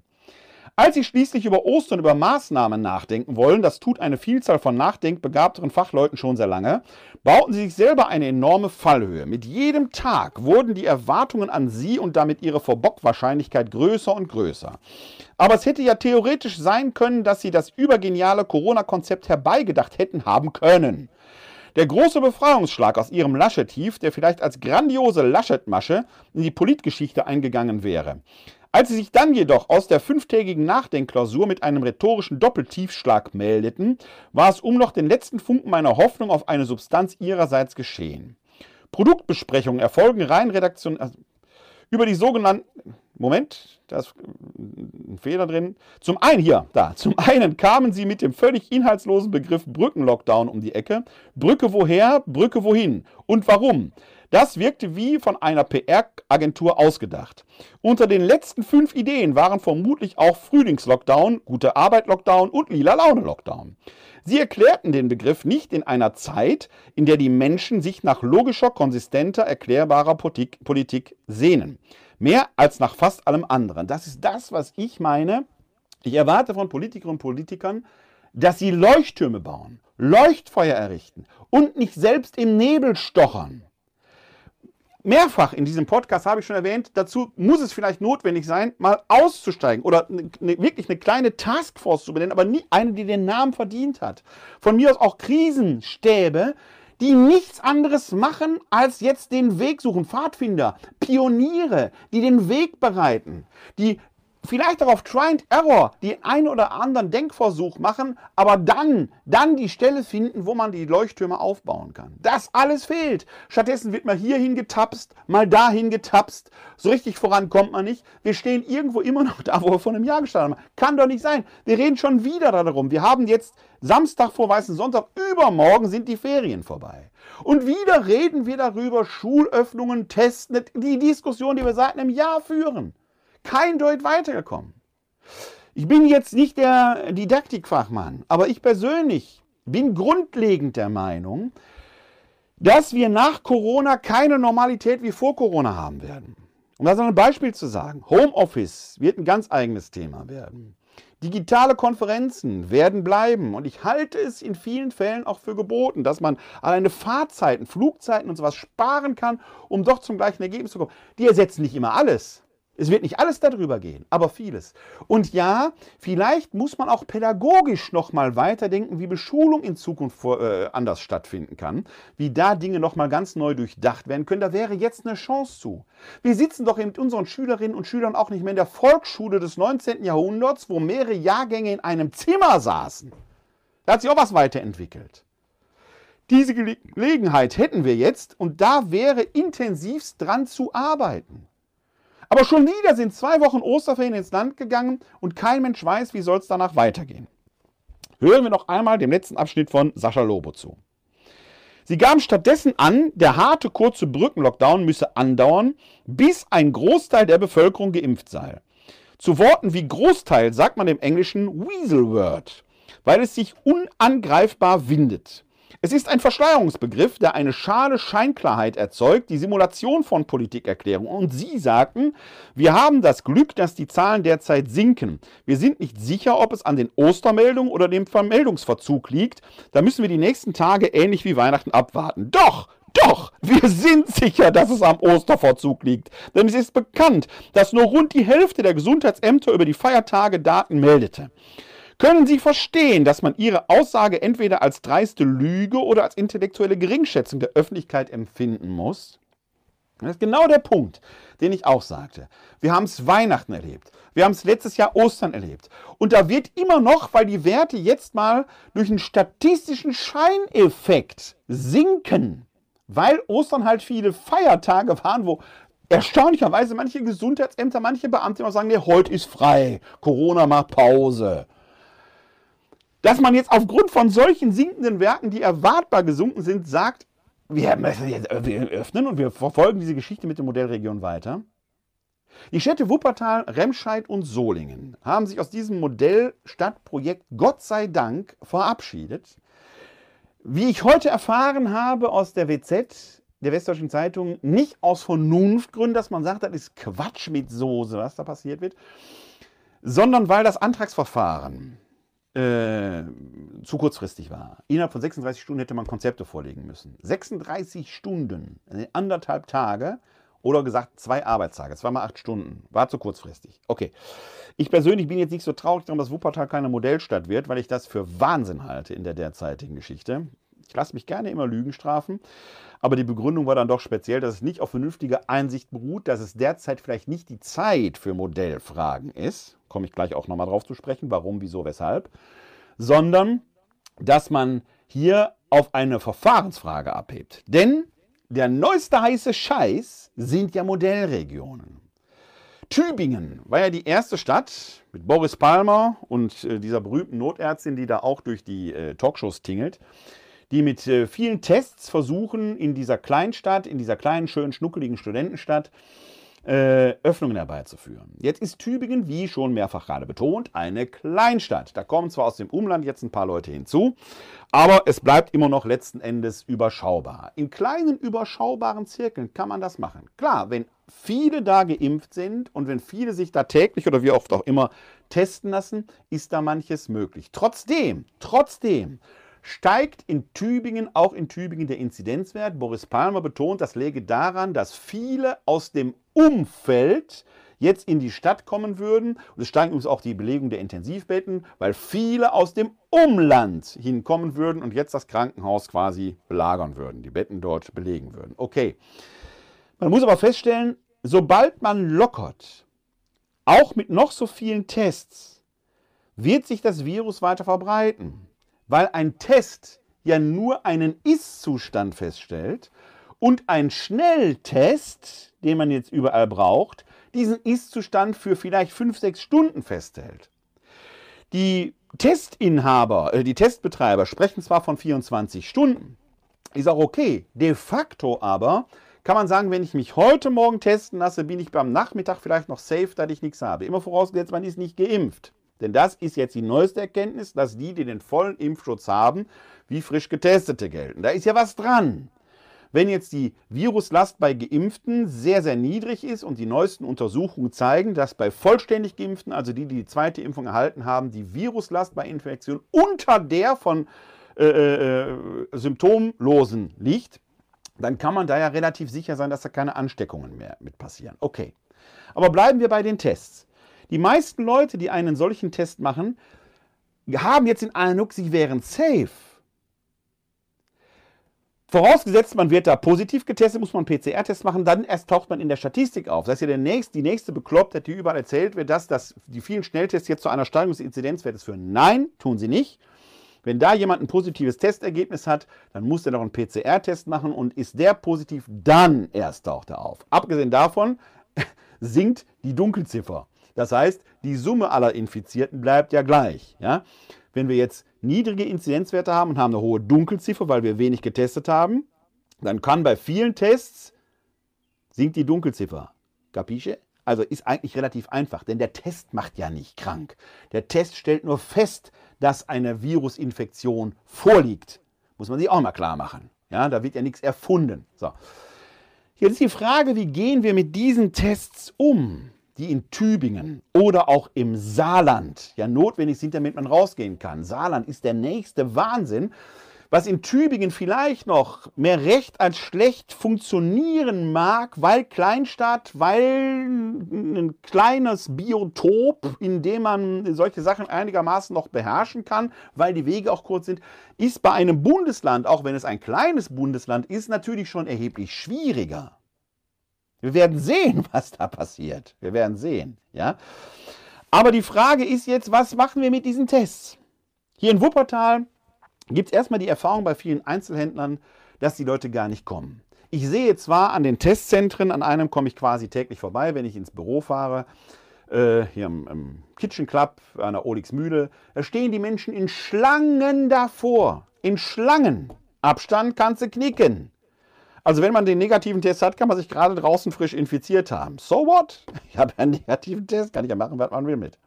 Als sie schließlich über Ostern über Maßnahmen nachdenken wollen, das tut eine Vielzahl von nachdenkbegabteren Fachleuten schon sehr lange, bauten sie sich selber eine enorme Fallhöhe. Mit jedem Tag wurden die Erwartungen an sie und damit ihre Verbockwahrscheinlichkeit größer und größer. Aber es hätte ja theoretisch sein können, dass sie das übergeniale Corona-Konzept herbeigedacht hätten haben können. Der große Befreiungsschlag aus ihrem Laschet-Tief, der vielleicht als grandiose Laschet-Masche in die Politgeschichte eingegangen wäre. Als sie sich dann jedoch aus der fünftägigen Nachdenkklausur mit einem rhetorischen Doppeltiefschlag meldeten, war es um noch den letzten Funken meiner Hoffnung auf eine Substanz ihrerseits geschehen. Produktbesprechungen erfolgen rein redaktion also über die sogenannten Moment, da ist ein Fehler drin. Zum einen hier, da, zum einen kamen sie mit dem völlig inhaltslosen Begriff Brückenlockdown um die Ecke. Brücke woher, Brücke wohin und warum? Das wirkte wie von einer PR-Agentur ausgedacht. Unter den letzten fünf Ideen waren vermutlich auch Frühlingslockdown, gute Arbeit-Lockdown und lila Laune-Lockdown. Sie erklärten den Begriff nicht in einer Zeit, in der die Menschen sich nach logischer, konsistenter, erklärbarer Politik, Politik sehnen. Mehr als nach fast allem anderen. Das ist das, was ich meine. Ich erwarte von Politikerinnen und Politikern, dass sie Leuchttürme bauen, Leuchtfeuer errichten und nicht selbst im Nebel stochern mehrfach in diesem Podcast habe ich schon erwähnt, dazu muss es vielleicht notwendig sein, mal auszusteigen oder eine, wirklich eine kleine Taskforce zu benennen, aber nie eine, die den Namen verdient hat. Von mir aus auch Krisenstäbe, die nichts anderes machen, als jetzt den Weg suchen. Pfadfinder, Pioniere, die den Weg bereiten, die vielleicht auch auf Try and Error den einen oder anderen Denkversuch machen, aber dann, dann die Stelle finden, wo man die Leuchttürme aufbauen kann. Das alles fehlt. Stattdessen wird man hierhin getapst, mal dahin getapst. So richtig voran kommt man nicht. Wir stehen irgendwo immer noch da, wo wir vor einem Jahr gestanden haben. Kann doch nicht sein. Wir reden schon wieder darum. Wir haben jetzt Samstag vor Weißen Sonntag. Übermorgen sind die Ferien vorbei. Und wieder reden wir darüber, Schulöffnungen, Testen, die Diskussion, die wir seit einem Jahr führen kein Deut weitergekommen. Ich bin jetzt nicht der Didaktikfachmann, aber ich persönlich bin grundlegend der Meinung, dass wir nach Corona keine Normalität wie vor Corona haben werden. Um das ein Beispiel zu sagen, Homeoffice wird ein ganz eigenes Thema werden. Digitale Konferenzen werden bleiben und ich halte es in vielen Fällen auch für geboten, dass man alleine Fahrzeiten, Flugzeiten und sowas sparen kann, um doch zum gleichen Ergebnis zu kommen. Die ersetzen nicht immer alles. Es wird nicht alles darüber gehen, aber vieles. Und ja, vielleicht muss man auch pädagogisch nochmal weiterdenken, wie Beschulung in Zukunft vor, äh, anders stattfinden kann, wie da Dinge nochmal ganz neu durchdacht werden können. Da wäre jetzt eine Chance zu. Wir sitzen doch mit unseren Schülerinnen und Schülern auch nicht mehr in der Volksschule des 19. Jahrhunderts, wo mehrere Jahrgänge in einem Zimmer saßen. Da hat sich auch was weiterentwickelt. Diese Gelegenheit hätten wir jetzt und da wäre intensivst dran zu arbeiten. Aber schon wieder sind zwei Wochen Osterferien ins Land gegangen und kein Mensch weiß, wie soll es danach weitergehen. Hören wir noch einmal dem letzten Abschnitt von Sascha Lobo zu. Sie gaben stattdessen an, der harte kurze Brückenlockdown müsse andauern, bis ein Großteil der Bevölkerung geimpft sei. Zu Worten wie Großteil sagt man im Englischen Weasel Word, weil es sich unangreifbar windet. Es ist ein Verschleierungsbegriff, der eine schale Scheinklarheit erzeugt, die Simulation von Politikerklärung. Und Sie sagten, wir haben das Glück, dass die Zahlen derzeit sinken. Wir sind nicht sicher, ob es an den Ostermeldungen oder dem Vermeldungsverzug liegt. Da müssen wir die nächsten Tage ähnlich wie Weihnachten abwarten. Doch, doch, wir sind sicher, dass es am Osterverzug liegt. Denn es ist bekannt, dass nur rund die Hälfte der Gesundheitsämter über die Feiertage Daten meldete. Können Sie verstehen, dass man Ihre Aussage entweder als dreiste Lüge oder als intellektuelle Geringschätzung der Öffentlichkeit empfinden muss? Das ist genau der Punkt, den ich auch sagte. Wir haben es Weihnachten erlebt. Wir haben es letztes Jahr Ostern erlebt. Und da wird immer noch, weil die Werte jetzt mal durch einen statistischen Scheineffekt sinken, weil Ostern halt viele Feiertage waren, wo erstaunlicherweise manche Gesundheitsämter, manche Beamte immer sagen, nee, heute ist frei, Corona macht Pause dass man jetzt aufgrund von solchen sinkenden Werken, die erwartbar gesunken sind, sagt, wir müssen jetzt öffnen und wir verfolgen diese Geschichte mit der Modellregion weiter. Die Städte Wuppertal, Remscheid und Solingen haben sich aus diesem Modellstadtprojekt Gott sei Dank verabschiedet. Wie ich heute erfahren habe aus der WZ, der Westdeutschen Zeitung, nicht aus Vernunftgründen, dass man sagt, das ist Quatsch mit Soße, was da passiert wird, sondern weil das Antragsverfahren äh, zu kurzfristig war. Innerhalb von 36 Stunden hätte man Konzepte vorlegen müssen. 36 Stunden, also anderthalb Tage oder gesagt zwei Arbeitstage, zweimal acht Stunden, war zu kurzfristig. Okay. Ich persönlich bin jetzt nicht so traurig darum, dass Wuppertal keine Modellstadt wird, weil ich das für Wahnsinn halte in der derzeitigen Geschichte. Ich lasse mich gerne immer Lügen strafen, aber die Begründung war dann doch speziell, dass es nicht auf vernünftiger Einsicht beruht, dass es derzeit vielleicht nicht die Zeit für Modellfragen ist. Komme ich gleich auch nochmal drauf zu sprechen, warum, wieso, weshalb. Sondern, dass man hier auf eine Verfahrensfrage abhebt. Denn der neueste heiße Scheiß sind ja Modellregionen. Tübingen war ja die erste Stadt mit Boris Palmer und äh, dieser berühmten Notärztin, die da auch durch die äh, Talkshows tingelt, die mit äh, vielen Tests versuchen, in dieser Kleinstadt, in dieser kleinen, schönen, schnuckeligen Studentenstadt, äh, Öffnungen herbeizuführen. Jetzt ist Tübingen, wie schon mehrfach gerade betont, eine Kleinstadt. Da kommen zwar aus dem Umland jetzt ein paar Leute hinzu, aber es bleibt immer noch letzten Endes überschaubar. In kleinen, überschaubaren Zirkeln kann man das machen. Klar, wenn viele da geimpft sind und wenn viele sich da täglich oder wie oft auch immer testen lassen, ist da manches möglich. Trotzdem, trotzdem steigt in Tübingen, auch in Tübingen der Inzidenzwert. Boris Palmer betont, das läge daran, dass viele aus dem Umfeld jetzt in die Stadt kommen würden. Und es steigen übrigens auch die Belegung der Intensivbetten, weil viele aus dem Umland hinkommen würden und jetzt das Krankenhaus quasi belagern würden, die Betten dort belegen würden. Okay. Man muss aber feststellen, sobald man lockert, auch mit noch so vielen Tests, wird sich das Virus weiter verbreiten weil ein Test ja nur einen Ist-Zustand feststellt und ein Schnelltest, den man jetzt überall braucht, diesen Ist-Zustand für vielleicht 5, 6 Stunden festhält. Die Testinhaber, äh, die Testbetreiber sprechen zwar von 24 Stunden, ist auch okay. De facto aber kann man sagen, wenn ich mich heute Morgen testen lasse, bin ich beim Nachmittag vielleicht noch safe, dass ich nichts habe. Immer vorausgesetzt, man ist nicht geimpft. Denn das ist jetzt die neueste Erkenntnis, dass die, die den vollen Impfschutz haben, wie frisch getestete gelten. Da ist ja was dran. Wenn jetzt die Viruslast bei Geimpften sehr, sehr niedrig ist und die neuesten Untersuchungen zeigen, dass bei vollständig Geimpften, also die, die die zweite Impfung erhalten haben, die Viruslast bei Infektion unter der von äh, äh, Symptomlosen liegt, dann kann man da ja relativ sicher sein, dass da keine Ansteckungen mehr mit passieren. Okay. Aber bleiben wir bei den Tests. Die meisten Leute, die einen solchen Test machen, haben jetzt den Eindruck, sie wären safe. Vorausgesetzt, man wird da positiv getestet, muss man einen PCR-Test machen, dann erst taucht man in der Statistik auf. Das ist ja der nächste, die nächste Beklopptheit, die überall erzählt wird, dass, dass die vielen Schnelltests jetzt zu einer Steigerung des Inzidenzwertes führen. Nein, tun sie nicht. Wenn da jemand ein positives Testergebnis hat, dann muss er noch einen PCR-Test machen und ist der positiv, dann erst taucht er auf. Abgesehen davon [LAUGHS] sinkt die Dunkelziffer. Das heißt, die Summe aller Infizierten bleibt ja gleich. Ja? Wenn wir jetzt niedrige Inzidenzwerte haben und haben eine hohe Dunkelziffer, weil wir wenig getestet haben, dann kann bei vielen Tests sinkt die Dunkelziffer. Capisce? Also ist eigentlich relativ einfach, denn der Test macht ja nicht krank. Der Test stellt nur fest, dass eine Virusinfektion vorliegt. Muss man sich auch mal klar machen. Ja, da wird ja nichts erfunden. So. Jetzt ist die Frage, wie gehen wir mit diesen Tests um? Die in Tübingen oder auch im Saarland ja notwendig sind, damit man rausgehen kann. Saarland ist der nächste Wahnsinn. Was in Tübingen vielleicht noch mehr recht als schlecht funktionieren mag, weil Kleinstadt, weil ein kleines Biotop, in dem man solche Sachen einigermaßen noch beherrschen kann, weil die Wege auch kurz sind, ist bei einem Bundesland, auch wenn es ein kleines Bundesland ist, natürlich schon erheblich schwieriger. Wir werden sehen, [LAUGHS] was da passiert. Wir werden sehen. Ja? Aber die Frage ist jetzt, was machen wir mit diesen Tests? Hier in Wuppertal gibt es erstmal die Erfahrung bei vielen Einzelhändlern, dass die Leute gar nicht kommen. Ich sehe zwar an den Testzentren, an einem komme ich quasi täglich vorbei, wenn ich ins Büro fahre, äh, hier im, im, Kitchen Club an der Olixmühle, da stehen die Menschen in Schlangen davor. In Schlangen. Abstand kannst du knicken. Also wenn man den negativen Test hat, kann man sich gerade draußen frisch infiziert haben. So what? [LAUGHS] Ich habe einen negativen Test, kann ich ja machen, was man will mit.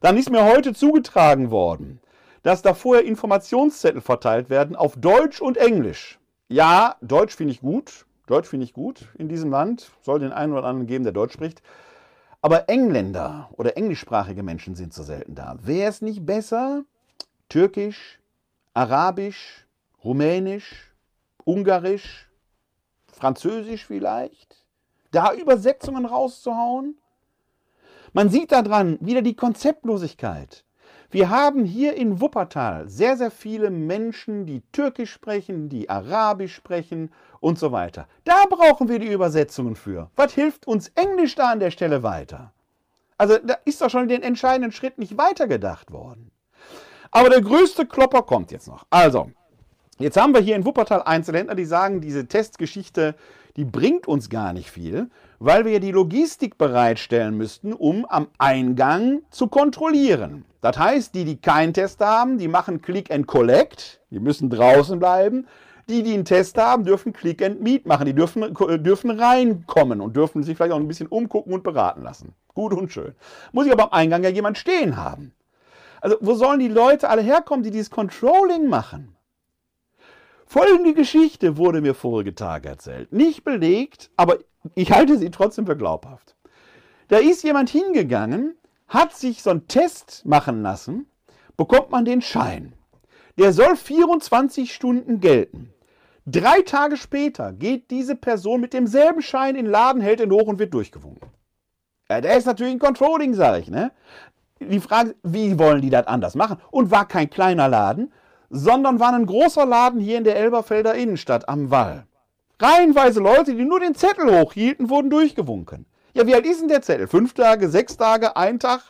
Dann ist mir heute zugetragen worden, dass da vorher Informationszettel verteilt werden auf Deutsch und Englisch. Ja, Deutsch finde ich gut. Deutsch finde ich gut in diesem Land. Soll den einen oder anderen geben, der Deutsch spricht. Aber Engländer oder englischsprachige Menschen sind so selten da. Wäre es nicht besser, Türkisch, Arabisch, Rumänisch, Ungarisch, Französisch vielleicht, da Übersetzungen rauszuhauen? Man sieht daran wieder die Konzeptlosigkeit. Wir haben hier in Wuppertal sehr, sehr viele Menschen, die Türkisch sprechen, die Arabisch sprechen und so weiter. Da brauchen wir die Übersetzungen für. Was hilft uns Englisch da an der Stelle weiter? Also da ist doch schon den entscheidenden Schritt nicht weitergedacht worden. Aber der größte Klopper kommt jetzt noch. Also, jetzt haben wir hier in Wuppertal Einzelhändler, die sagen, diese Testgeschichte, die bringt uns gar nicht viel, weil wir ja die Logistik bereitstellen müssten, um am Eingang zu kontrollieren. Das heißt, die, die keinen Test haben, die machen Click and Collect, die müssen draußen bleiben. Die, die einen Test haben, dürfen Click and Meet machen, die dürfen, äh, dürfen reinkommen und dürfen sich vielleicht auch ein bisschen umgucken und beraten lassen. Gut und schön. Muss ich aber am Eingang ja jemand stehen haben. Also wo sollen die Leute alle herkommen, die dieses Controlling machen? Folgende Geschichte wurde mir vorige Tage erzählt. Nicht belegt, aber ich halte sie trotzdem für glaubhaft. Da ist jemand hingegangen, hat sich so einen Test machen lassen, bekommt man den Schein. Der soll 24 Stunden gelten. Drei Tage später geht diese Person mit demselben Schein in den Laden, hält ihn hoch und wird durchgewunken. Ja, der ist natürlich ein Controlling, sage ich. Ne? Die Frage, wie wollen die das anders machen? Und war kein kleiner Laden, sondern war ein großer Laden hier in der Elberfelder Innenstadt am Wall. Reihenweise Leute, die nur den Zettel hochhielten, wurden durchgewunken. Ja, wie alt ist denn der Zettel? Fünf Tage, sechs Tage, ein Tag?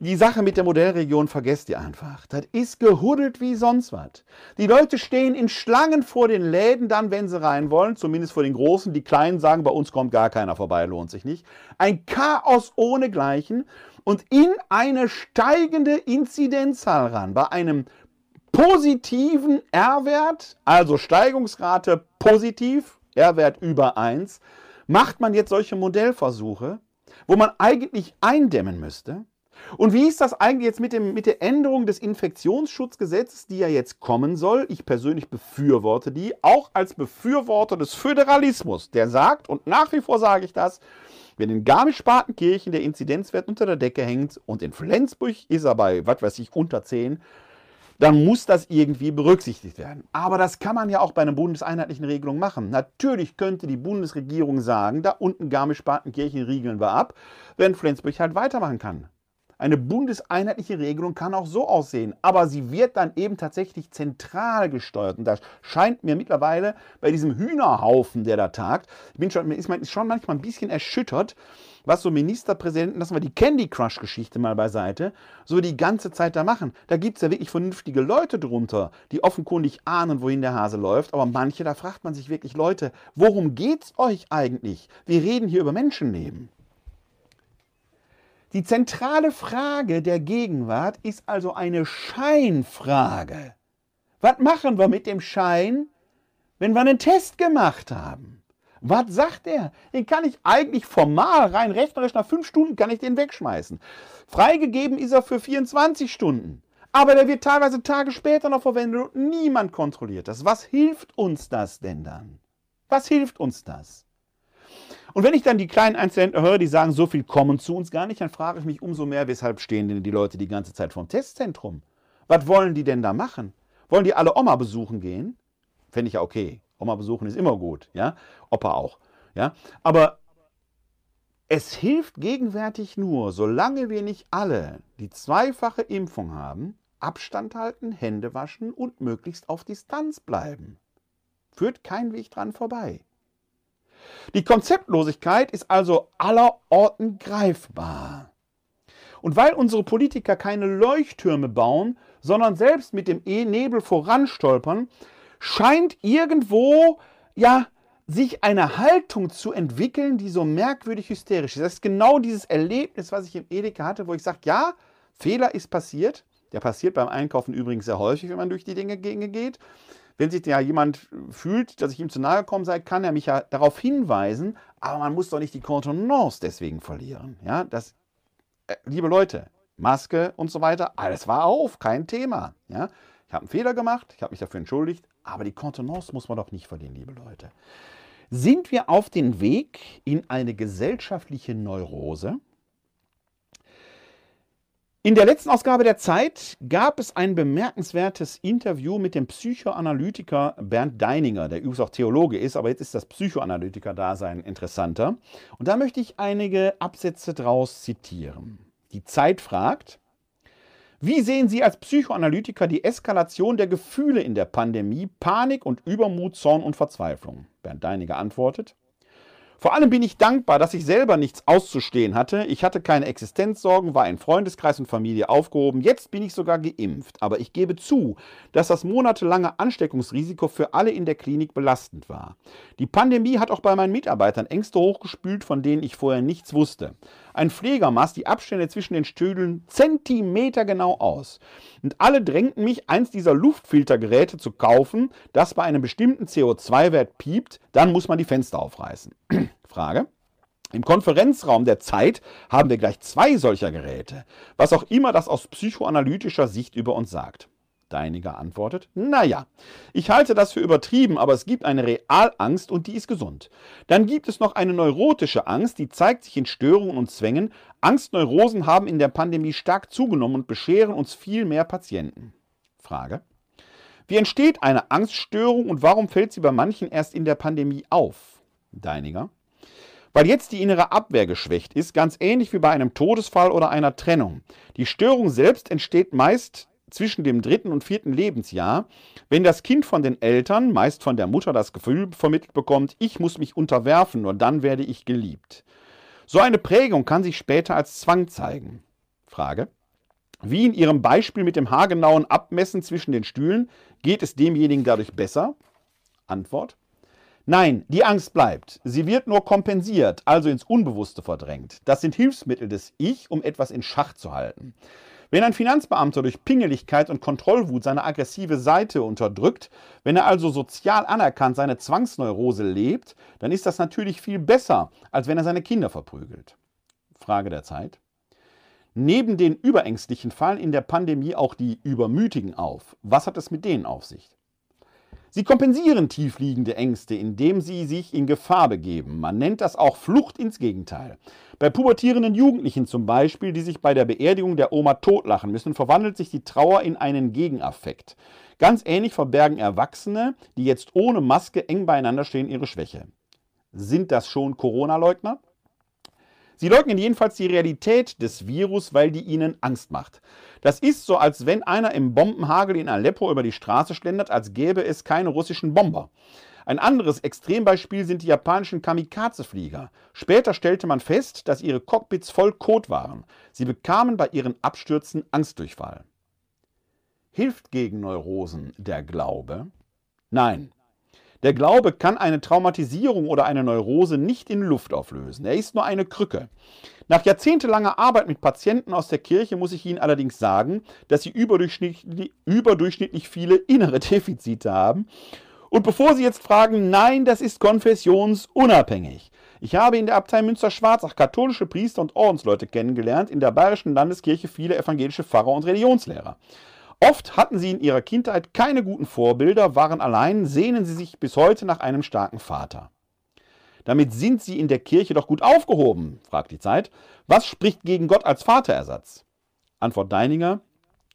Die Sache mit der Modellregion vergesst ihr einfach. Das ist gehuddelt wie sonst was. Die Leute stehen in Schlangen vor den Läden dann, wenn sie rein wollen, zumindest vor den Großen. Die Kleinen sagen, bei uns kommt gar keiner vorbei, lohnt sich nicht. Ein Chaos ohnegleichen und in eine steigende Inzidenzzahl ran. Bei einem positiven R-Wert, also Steigungsrate positiv, R-Wert über 1, macht man jetzt solche Modellversuche, wo man eigentlich eindämmen müsste. Und wie ist das eigentlich jetzt mit, dem, mit der Änderung des Infektionsschutzgesetzes, die ja jetzt kommen soll? Ich persönlich befürworte die, auch als Befürworter des Föderalismus, der sagt, und nach wie vor sage ich das, wenn in Garmisch-Partenkirchen der Inzidenzwert unter der Decke hängt und in Flensburg ist er bei, was weiß ich, unter 10, dann muss das irgendwie berücksichtigt werden. Aber das kann man ja auch bei einer bundeseinheitlichen Regelung machen. Natürlich könnte die Bundesregierung sagen, da unten Garmisch-Partenkirchen riegeln wir ab, wenn Flensburg halt weitermachen kann. Eine bundeseinheitliche Regelung kann auch so aussehen, aber sie wird dann eben tatsächlich zentral gesteuert. Und das scheint mir mittlerweile bei diesem Hühnerhaufen, der da tagt, ich bin schon, ist schon manchmal ein bisschen erschüttert, was so Ministerpräsidenten, lassen wir die Candy Crush-Geschichte mal beiseite, so die ganze Zeit da machen. Da gibt es ja wirklich vernünftige Leute drunter, die offenkundig ahnen, wohin der Hase läuft. Aber manche, da fragt man sich wirklich, Leute, worum geht's euch eigentlich? Wir reden hier über Menschenleben. Die zentrale Frage der Gegenwart ist also eine Scheinfrage. Was machen wir mit dem Schein, wenn wir einen Test gemacht haben? Was sagt er? Den kann ich eigentlich formal, rein rechnerisch, nach fünf Stunden kann ich den wegschmeißen. Freigegeben ist er für 24 Stunden. Aber der wird teilweise Tage später noch verwendet und niemand kontrolliert das. Was hilft uns das denn dann? Was hilft uns das? Und wenn ich dann die kleinen Einzelhändler höre, die sagen, so viel kommen zu uns gar nicht, dann frage ich mich umso mehr, weshalb stehen denn die Leute die ganze Zeit vorm Testzentrum? Was wollen die denn da machen? Wollen die alle Oma besuchen gehen? Fände ich ja okay. Oma besuchen ist immer gut, ja? Opa auch, ja? Aber es hilft gegenwärtig nur, solange wir nicht alle die zweifache Impfung haben, Abstand halten, Hände waschen und möglichst auf Distanz bleiben. Führt kein Weg dran vorbei. Die Konzeptlosigkeit ist also allerorten greifbar. Und weil unsere Politiker keine Leuchttürme bauen, sondern selbst mit dem E-Nebel voranstolpern, scheint irgendwo ja sich eine Haltung zu entwickeln, die so merkwürdig hysterisch ist. Das ist genau dieses Erlebnis, was ich im Edeka hatte, wo ich sage, ja, Fehler ist passiert. Der passiert beim Einkaufen übrigens sehr häufig, wenn man durch die Dinge geht. Wenn sich ja jemand fühlt, dass ich ihm zu nahe gekommen sei, kann er mich ja darauf hinweisen, aber man muss doch nicht die Kontenance deswegen verlieren. Ja, das, äh, liebe Leute, Maske und so weiter, alles war auf, kein Thema. Ja, ich habe einen Fehler gemacht, ich habe mich dafür entschuldigt, aber die Kontenance muss man doch nicht verlieren, liebe Leute. Sind wir auf dem Weg in eine gesellschaftliche Neurose? In der letzten Ausgabe der Zeit gab es ein bemerkenswertes Interview mit dem Psychoanalytiker Bernd Deininger, der übrigens auch Theologe ist, aber jetzt ist das Psychoanalytiker-Dasein interessanter. Und da möchte ich einige Absätze draus zitieren. Die Zeit fragt, wie sehen Sie als Psychoanalytiker die Eskalation der Gefühle in der Pandemie, Panik und Übermut, Zorn und Verzweiflung? Bernd Deininger antwortet, vor allem bin ich dankbar, dass ich selber nichts auszustehen hatte. Ich hatte keine Existenzsorgen, war in Freundeskreis und Familie aufgehoben. Jetzt bin ich sogar geimpft. Aber ich gebe zu, dass das monatelange Ansteckungsrisiko für alle in der Klinik belastend war. Die Pandemie hat auch bei meinen Mitarbeitern Ängste hochgespült, von denen ich vorher nichts wusste. Ein Pfleger maß die Abstände zwischen den Stühlen zentimetergenau aus. Und alle drängten mich, eins dieser Luftfiltergeräte zu kaufen, das bei einem bestimmten CO2-Wert piept, dann muss man die Fenster aufreißen. [CLEARS THROAT] Frage. Im Konferenzraum der Zeit haben wir gleich zwei solcher Geräte, was auch immer das aus psychoanalytischer Sicht über uns sagt. Deiniger antwortet, naja, ich halte das für übertrieben, aber es gibt eine Realangst und die ist gesund. Dann gibt es noch eine neurotische Angst, die zeigt sich in Störungen und Zwängen. Angstneurosen haben in der Pandemie stark zugenommen und bescheren uns viel mehr Patienten. Frage. Wie entsteht eine Angststörung und warum fällt sie bei manchen erst in der Pandemie auf? Deiniger. Weil jetzt die innere Abwehr geschwächt ist, ganz ähnlich wie bei einem Todesfall oder einer Trennung. Die Störung selbst entsteht meist zwischen dem dritten und vierten Lebensjahr, wenn das Kind von den Eltern, meist von der Mutter, das Gefühl vermittelt bekommt, ich muss mich unterwerfen, nur dann werde ich geliebt. So eine Prägung kann sich später als Zwang zeigen. Frage. Wie in Ihrem Beispiel mit dem haargenauen Abmessen zwischen den Stühlen, geht es demjenigen dadurch besser? Antwort. Nein, die Angst bleibt. Sie wird nur kompensiert, also ins Unbewusste verdrängt. Das sind Hilfsmittel des Ich, um etwas in Schach zu halten. Wenn ein Finanzbeamter durch Pingeligkeit und Kontrollwut seine aggressive Seite unterdrückt, wenn er also sozial anerkannt seine Zwangsneurose lebt, dann ist das natürlich viel besser, als wenn er seine Kinder verprügelt. Frage der Zeit. Neben den Überängstlichen fallen in der Pandemie auch die Übermütigen auf. Was hat es mit denen auf sich? Sie kompensieren tiefliegende Ängste, indem sie sich in Gefahr begeben. Man nennt das auch Flucht ins Gegenteil. Bei pubertierenden Jugendlichen zum Beispiel, die sich bei der Beerdigung der Oma totlachen müssen, verwandelt sich die Trauer in einen Gegenaffekt. Ganz ähnlich verbergen Erwachsene, die jetzt ohne Maske eng beieinander stehen, ihre Schwäche. Sind das schon Corona-Leugner? Sie leugnen jedenfalls die Realität des Virus, weil die ihnen Angst macht. Das ist so, als wenn einer im Bombenhagel in Aleppo über die Straße schlendert, als gäbe es keine russischen Bomber. Ein anderes Extrembeispiel sind die japanischen Kamikaze-Flieger. Später stellte man fest, dass ihre Cockpits voll Kot waren. Sie bekamen bei ihren Abstürzen Angstdurchfall. Hilft gegen Neurosen der Glaube? Nein, der Glaube kann eine Traumatisierung oder eine Neurose nicht in Luft auflösen. Er ist nur eine Krücke. Nach jahrzehntelanger Arbeit mit Patienten aus der Kirche muss ich Ihnen allerdings sagen, dass sie überdurchschnittlich, überdurchschnittlich viele innere [LAUGHS] Defizite haben. Und bevor Sie jetzt fragen, nein, das ist konfessionsunabhängig. Ich habe in der Abtei Münster-Schwarzach katholische Priester und Ordensleute kennengelernt, in der Bayerischen Landeskirche viele evangelische Pfarrer und Religionslehrer. Oft hatten sie in ihrer Kindheit keine guten Vorbilder, waren allein, sehnen sie sich bis heute nach einem starken Vater. Damit sind sie in der Kirche doch gut aufgehoben, fragt die Zeit. Was spricht gegen Gott als Vaterersatz? Antwort Deininger,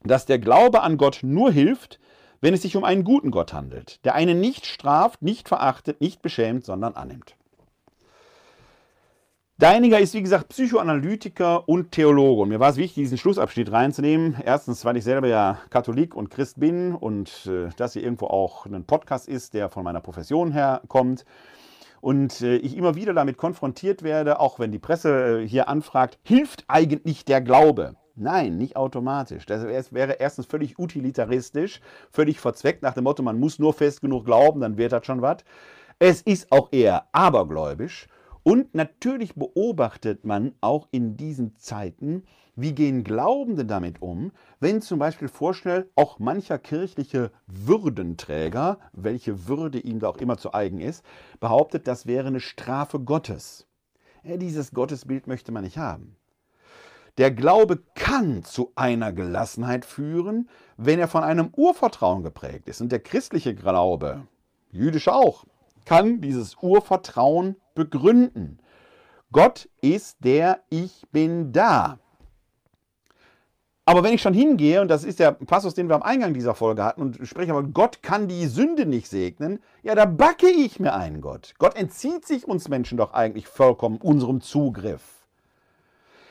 dass der Glaube an Gott nur hilft, wenn es sich um einen guten Gott handelt, der einen nicht straft, nicht verachtet, nicht beschämt, sondern annimmt. Deiniger ist, wie gesagt, Psychoanalytiker und Theologe. Und mir war es wichtig, diesen Schlussabschnitt reinzunehmen. Erstens, weil ich selber ja Katholik und Christ bin und äh, das hier irgendwo auch ein Podcast ist, der von meiner Profession her kommt. Und äh, ich immer wieder damit konfrontiert werde, auch wenn die Presse äh, hier anfragt, hilft eigentlich der Glaube? Nein, nicht automatisch. Das wäre erstens völlig utilitaristisch, völlig verzweckt nach dem Motto, man muss nur fest genug glauben, dann wird das schon was. Es ist auch eher abergläubisch und natürlich beobachtet man auch in diesen Zeiten, wie gehen Glaubende damit um, wenn zum Beispiel vorschnell auch mancher kirchliche Würdenträger, welche Würde ihm da auch immer zu eigen ist, behauptet, das wäre eine Strafe Gottes. Ja, dieses Gottesbild möchte man nicht haben. Der Glaube kann zu einer Gelassenheit führen, wenn er von einem Urvertrauen geprägt ist. Und der christliche Glaube, jüdisch auch, kann dieses Urvertrauen begründen. Gott ist der Ich bin da. Aber wenn ich schon hingehe, und das ist der Passus, den wir am Eingang dieser Folge hatten, und spreche aber, Gott kann die Sünde nicht segnen, ja, da backe ich mir einen Gott. Gott entzieht sich uns Menschen doch eigentlich vollkommen unserem Zugriff.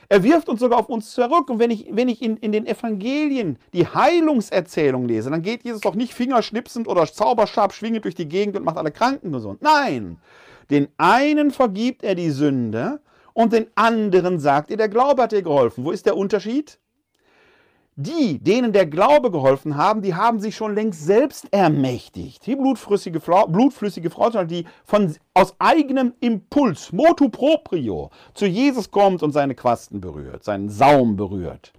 Er wirft uns sogar auf uns zurück. Und wenn ich, wenn ich in, in den Evangelien die Heilungserzählung lese, dann geht Jesus doch nicht fingerschnipsend oder Zauberstab schwingend durch die Gegend und macht alle Kranken gesund. Nein, den einen vergibt er die Sünde und den anderen sagt er, der Glaube hat dir geholfen. Wo ist der Unterschied? Die, denen der Glaube geholfen haben, die haben sich schon längst selbst ermächtigt. Die blutflüssige Frau, blutflüssige Frau die von, aus eigenem Impuls, motu proprio, zu Jesus kommt und seine Quasten berührt, seinen Saum berührt.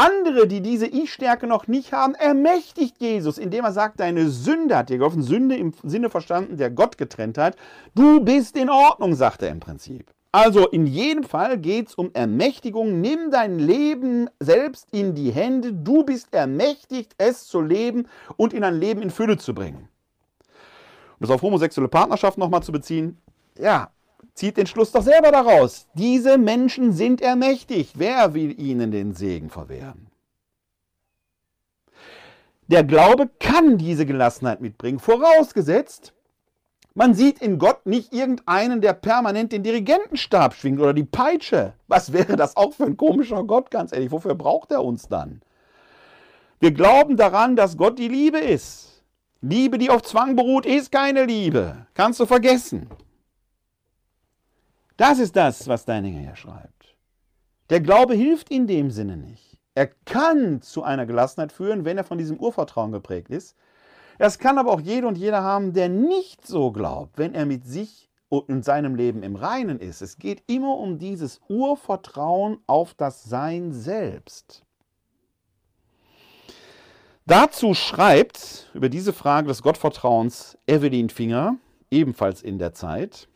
Andere, die diese Ich-Stärke noch nicht haben, ermächtigt Jesus, indem er sagt, deine Sünde hat dir geholfen. Sünde im Sinne verstanden, der Gott getrennt hat. Du bist in Ordnung, sagt er im Prinzip. Also in jedem Fall geht es um Ermächtigung. Nimm dein Leben selbst in die Hände. Du bist ermächtigt, es zu leben und in ein Leben in Fülle zu bringen. Um das auf homosexuelle Partnerschaft nochmal zu beziehen, ja, zieht den Schluss doch selber daraus. Diese Menschen sind ermächtigt. Wer will ihnen den Segen verwehren? Der Glaube kann diese Gelassenheit mitbringen, vorausgesetzt, man sieht in Gott nicht irgendeinen, der permanent den Dirigentenstab schwingt oder die Peitsche. Was wäre das auch für ein komischer Gott, ganz ehrlich? Wofür braucht er uns dann? Wir glauben daran, dass Gott die Liebe ist. Liebe, die auf Zwang beruht, ist keine Liebe. Kannst du vergessen. Das ist das, was Deininger hier schreibt. Der Glaube hilft in dem Sinne nicht. Er kann zu einer Gelassenheit führen, wenn er von diesem Urvertrauen geprägt ist. Das kann aber auch jeder und jeder haben, der nicht so glaubt, wenn er mit sich und in seinem Leben im Reinen ist. Es geht immer um dieses Urvertrauen auf das Sein selbst. Dazu schreibt über diese Frage des Gottvertrauens Evelyn Finger, ebenfalls in der Zeit.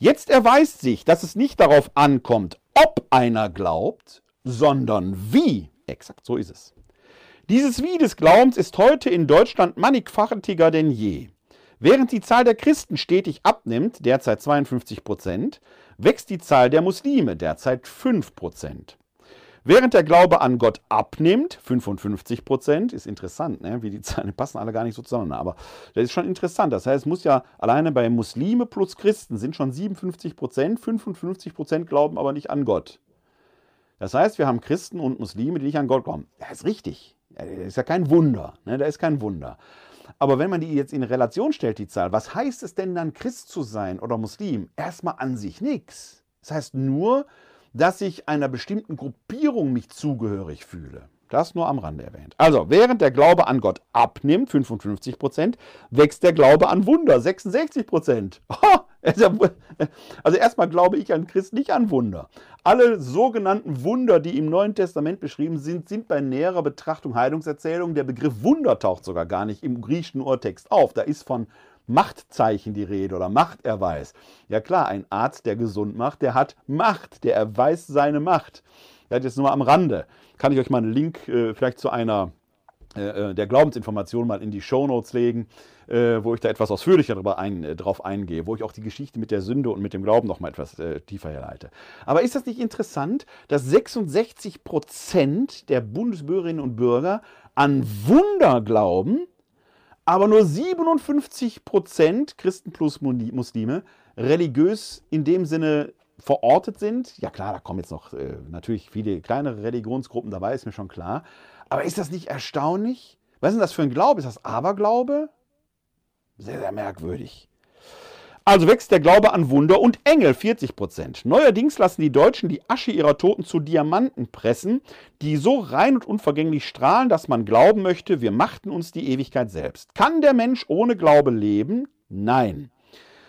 Jetzt erweist sich, dass es nicht darauf ankommt, ob einer glaubt, sondern wie. Exakt, so ist es. Dieses Wie des Glaubens ist heute in Deutschland mannigfaltiger denn je. Während die Zahl der Christen stetig abnimmt, derzeit 52 Prozent, wächst die Zahl der Muslime, derzeit 5 Prozent. Während der Glaube an Gott abnimmt, 55 Prozent, ist interessant, ne? wie die Zahlen passen alle gar nicht so zusammen, aber das ist schon interessant. Das heißt, es muss ja alleine bei Muslime plus Christen sind schon 57 Prozent, 55 Prozent glauben aber nicht an Gott. Das heißt, wir haben Christen und Muslime, die nicht an Gott glauben. Das ist richtig. Das ist ja kein Wunder. Ne? Da ist kein Wunder. Aber wenn man die jetzt in Relation stellt, die Zahl, was heißt es denn dann, Christ zu sein oder Muslim? Erstmal an sich nichts. Das heißt nur, dass ich einer bestimmten Gruppierung mich zugehörig fühle. Das nur am Rande erwähnt. Also, während der Glaube an Gott abnimmt, 55 Prozent, wächst der Glaube an Wunder, 66 Prozent. [LAUGHS] Also erstmal glaube ich an Christ nicht an Wunder. Alle sogenannten Wunder, die im Neuen Testament beschrieben sind, sind bei näherer Betrachtung Heilungserzählungen. Der Begriff Wunder taucht sogar gar nicht im griechischen Urtext auf. Da ist von Machtzeichen die Rede oder Machterweis. Ja klar, ein Arzt, der gesund macht, der hat Macht, der erweist seine Macht. Das jetzt nur mal am Rande. Kann ich euch mal einen Link äh, vielleicht zu einer äh, äh, der Glaubensinformation mal in die Shownotes legen, äh, wo ich da etwas ausführlicher darüber ein, drauf eingehe, wo ich auch die Geschichte mit der Sünde und mit dem Glauben noch mal etwas tiefer herleite. Aber ist das nicht interessant, dass 66 Prozent der Bundesbürgerinnen und Bürger an Wunder glauben, aber nur 57 Prozent Christen plus Muslime religiös in dem Sinne verortet sind. Ja klar, da kommen jetzt noch äh, natürlich viele kleinere Religionsgruppen dabei, ist mir schon klar. Aber ist das nicht erstaunlich? Was ist denn das für ein Glaube? Ist das Aberglaube? Sehr, sehr merkwürdig. Also wächst der Glaube an Wunder und Engel 40 Prozent. Neuerdings lassen die Deutschen die Asche ihrer Toten zu Diamanten pressen, die so rein und unvergänglich strahlen, dass man glauben möchte, wir machten uns die Ewigkeit selbst. Kann der Mensch ohne Glaube leben? Nein.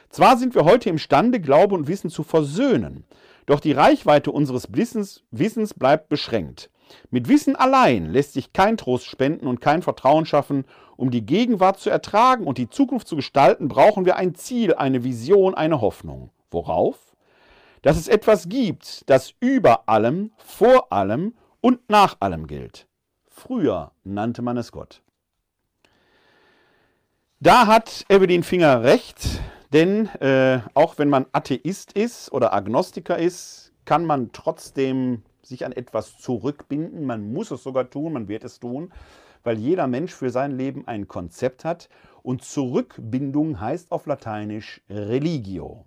Zwar sind wir heute imstande, Glaube und Wissen zu versöhnen, doch die Reichweite unseres Wissens, bleibt beschränkt. Mit Wissen allein lässt sich kein Trost spenden und kein Vertrauen schaffen. Um die Gegenwart zu ertragen und die Zukunft zu gestalten, brauchen wir ein Ziel, eine Vision, eine Hoffnung. Worauf? Dass es etwas gibt, das über allem, vor allem und nach allem gilt. Früher nannte man es Gott. Da hat Evelyn Finger recht, denn äh, auch wenn man Atheist ist oder Agnostiker ist, kann man trotzdem sich an etwas zurückbinden. Man muss es sogar tun, man wird es tun, weil jeder Mensch für sein Leben ein Konzept hat. Und Zurückbindung heißt auf Lateinisch Religio.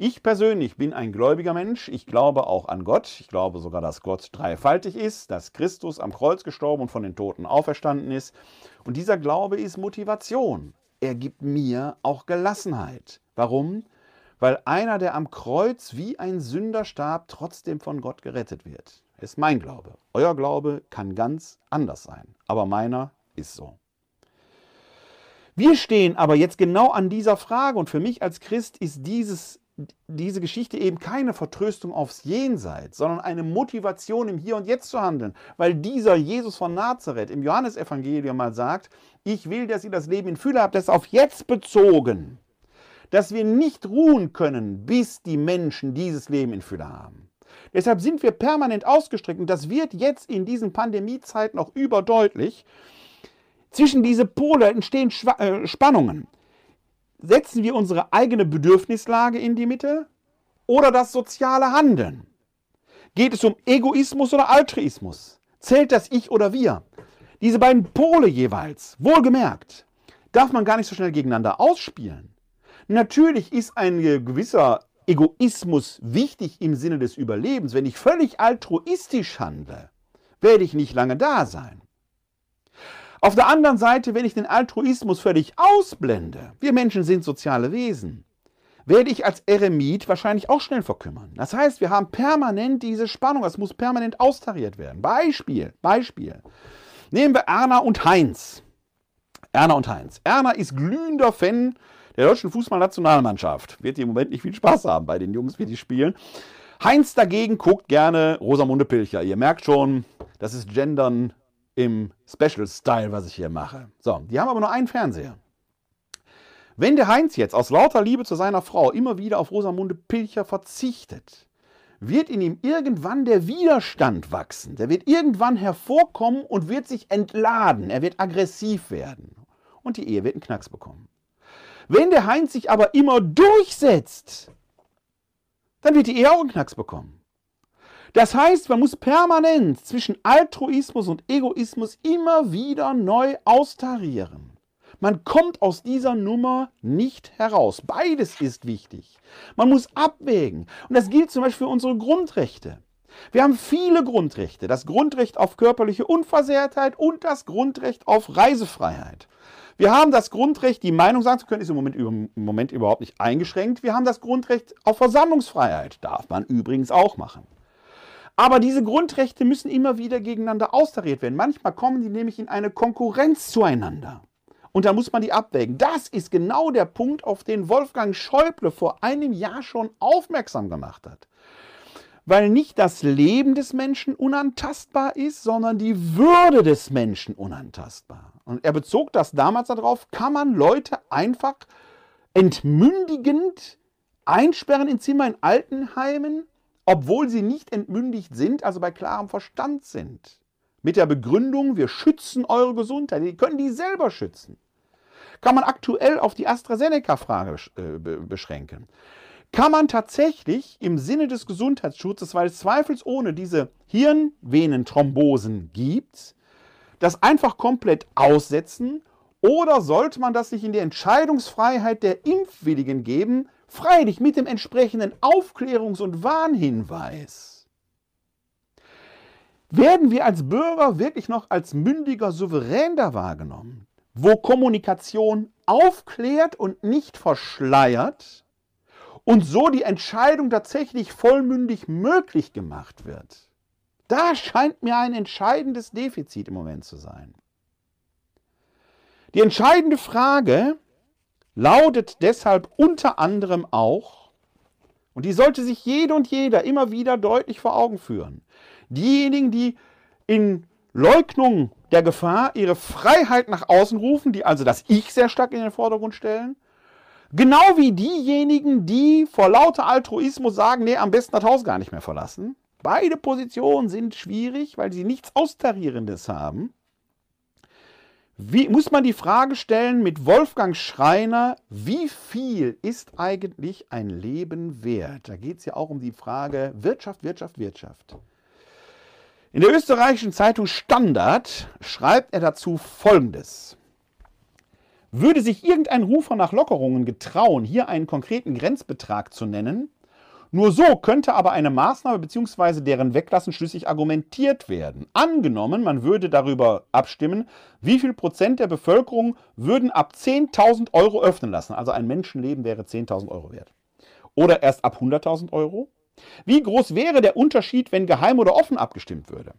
Ich persönlich bin ein gläubiger Mensch. Ich glaube auch an Gott. Ich glaube sogar, dass Gott dreifaltig ist, dass Christus am Kreuz gestorben und von den Toten auferstanden ist. Und dieser Glaube ist Motivation. Er gibt mir auch Gelassenheit. Warum? Weil einer, der am Kreuz wie ein Sünder starb, trotzdem von Gott gerettet wird. Ist mein Glaube. Euer Glaube kann ganz anders sein. Aber meiner ist so. Wir stehen aber jetzt genau an dieser Frage und für mich als Christ ist dieses diese Geschichte eben keine Vertröstung aufs Jenseits, sondern eine Motivation im Hier und Jetzt zu handeln. Weil dieser Jesus von Nazareth im Johannesevangelium mal sagt, ich will, dass ihr das Leben in Fülle habt, das auf jetzt bezogen. Dass wir nicht ruhen können, bis die Menschen dieses Leben in Fülle haben. Deshalb sind wir permanent ausgestreckt und das wird jetzt in diesen Pandemiezeiten noch überdeutlich. Zwischen diese Pole entstehen äh, Spannungen setzen wir unsere eigene Bedürfnislage in die Mitte oder das soziale Handeln? Geht es um Egoismus oder Altruismus? Zählt das Ich oder Wir? Diese beiden Pole jeweils, wohlgemerkt, darf man gar nicht so schnell gegeneinander ausspielen. Natürlich ist ein gewisser Egoismus wichtig im Sinne des Überlebens. Wenn ich völlig altruistisch handle, werde ich nicht lange da sein. Auf der anderen Seite, wenn ich den Altruismus völlig ausblende, wir Menschen sind soziale Wesen, werde ich als Eremit wahrscheinlich auch schnell verkümmern. Das heißt, wir haben permanent diese Spannung, das muss permanent austariert werden. Beispiel, Beispiel. Nehmen wir Erna und Heinz. Erna und Heinz. Erna ist glühender Fan der deutschen Fußballnationalmannschaft. Wird im Moment nicht viel Spaß haben bei den Jungs, wie die spielen. Heinz dagegen guckt gerne Rosamunde Pilcher. Ihr merkt schon, das ist Gendern im Special Style, was ich hier mache. So, die haben aber nur einen Fernseher. Wenn der Heinz jetzt aus lauter Liebe zu seiner Frau immer wieder auf Rosamunde Pilcher verzichtet, wird in ihm irgendwann der Widerstand wachsen. Der wird irgendwann hervorkommen und wird sich entladen. Er wird aggressiv werden. Und die Ehe wird einen Knacks bekommen. Wenn der Heinz sich aber immer durchsetzt, dann wird die Ehe auch einen Knacks bekommen. Das heißt, man muss permanent zwischen Altruismus und Egoismus immer wieder neu austarieren. Man kommt aus dieser Nummer nicht heraus. Beides ist wichtig. Man muss abwägen. Und das gilt zum Beispiel für unsere Grundrechte. Wir haben viele Grundrechte. Das Grundrecht auf körperliche Unversehrtheit und das Grundrecht auf Reisefreiheit. Wir haben das Grundrecht, die Meinung sagen zu können, ist im Moment, im Moment überhaupt nicht eingeschränkt. Wir haben das Grundrecht auf Versammlungsfreiheit. Darf man übrigens auch machen. Aber diese Grundrechte müssen immer wieder gegeneinander austariert werden. Manchmal kommen die nämlich in eine Konkurrenz zueinander. Und da muss man die abwägen. Das ist genau der Punkt, auf den Wolfgang Schäuble vor einem Jahr schon aufmerksam gemacht hat. Weil nicht das Leben des Menschen unantastbar ist, sondern die Würde des Menschen unantastbar. Und er bezog das damals darauf, kann man Leute einfach entmündigend einsperren in Zimmer in Altenheimen obwohl sie nicht entmündigt sind, also bei klarem Verstand sind. Mit der Begründung, wir schützen eure Gesundheit. Die können die selber schützen. Kann man aktuell auf die AstraZeneca-Frage äh, beschränken. Kann man tatsächlich im Sinne des Gesundheitsschutzes, weil es zweifelsohne diese Hirnvenenthrombosen gibt, das einfach komplett aussetzen? Oder sollte man das sich in die Entscheidungsfreiheit der Impfwilligen geben, Freilich mit dem entsprechenden Aufklärungs- und Warnhinweis. Werden wir als Bürger wirklich noch als mündiger Souverän da wahrgenommen, wo Kommunikation aufklärt und nicht verschleiert und so die Entscheidung tatsächlich vollmündig möglich gemacht wird? Da scheint mir ein entscheidendes Defizit im Moment zu sein. Die entscheidende Frage, lautet deshalb unter anderem auch, und die sollte sich jede und jeder immer wieder deutlich vor Augen führen, diejenigen, die in Leugnung der Gefahr ihre Freiheit nach außen rufen, die also das Ich sehr stark in den Vordergrund stellen, genau wie diejenigen, die vor lauter Altruismus sagen, nee, am besten das Haus gar nicht mehr verlassen. Beide Positionen sind schwierig, weil sie nichts Austarierendes haben. Wie, muss man die Frage stellen mit Wolfgang Schreiner, wie viel ist eigentlich ein Leben wert? Da geht es ja auch um die Frage Wirtschaft, Wirtschaft, Wirtschaft. In der österreichischen Zeitung Standard schreibt er dazu Folgendes. Würde sich irgendein Rufer nach Lockerungen getrauen, hier einen konkreten Grenzbetrag zu nennen, nur so könnte aber eine Maßnahme bzw. deren Weglassen schlüssig argumentiert werden. Angenommen, man würde darüber abstimmen, wie viel Prozent der Bevölkerung würden ab 10.000 Euro öffnen lassen. Also ein Menschenleben wäre 10.000 Euro wert. Oder erst ab 100.000 Euro. Wie groß wäre der Unterschied, wenn geheim oder offen abgestimmt würde?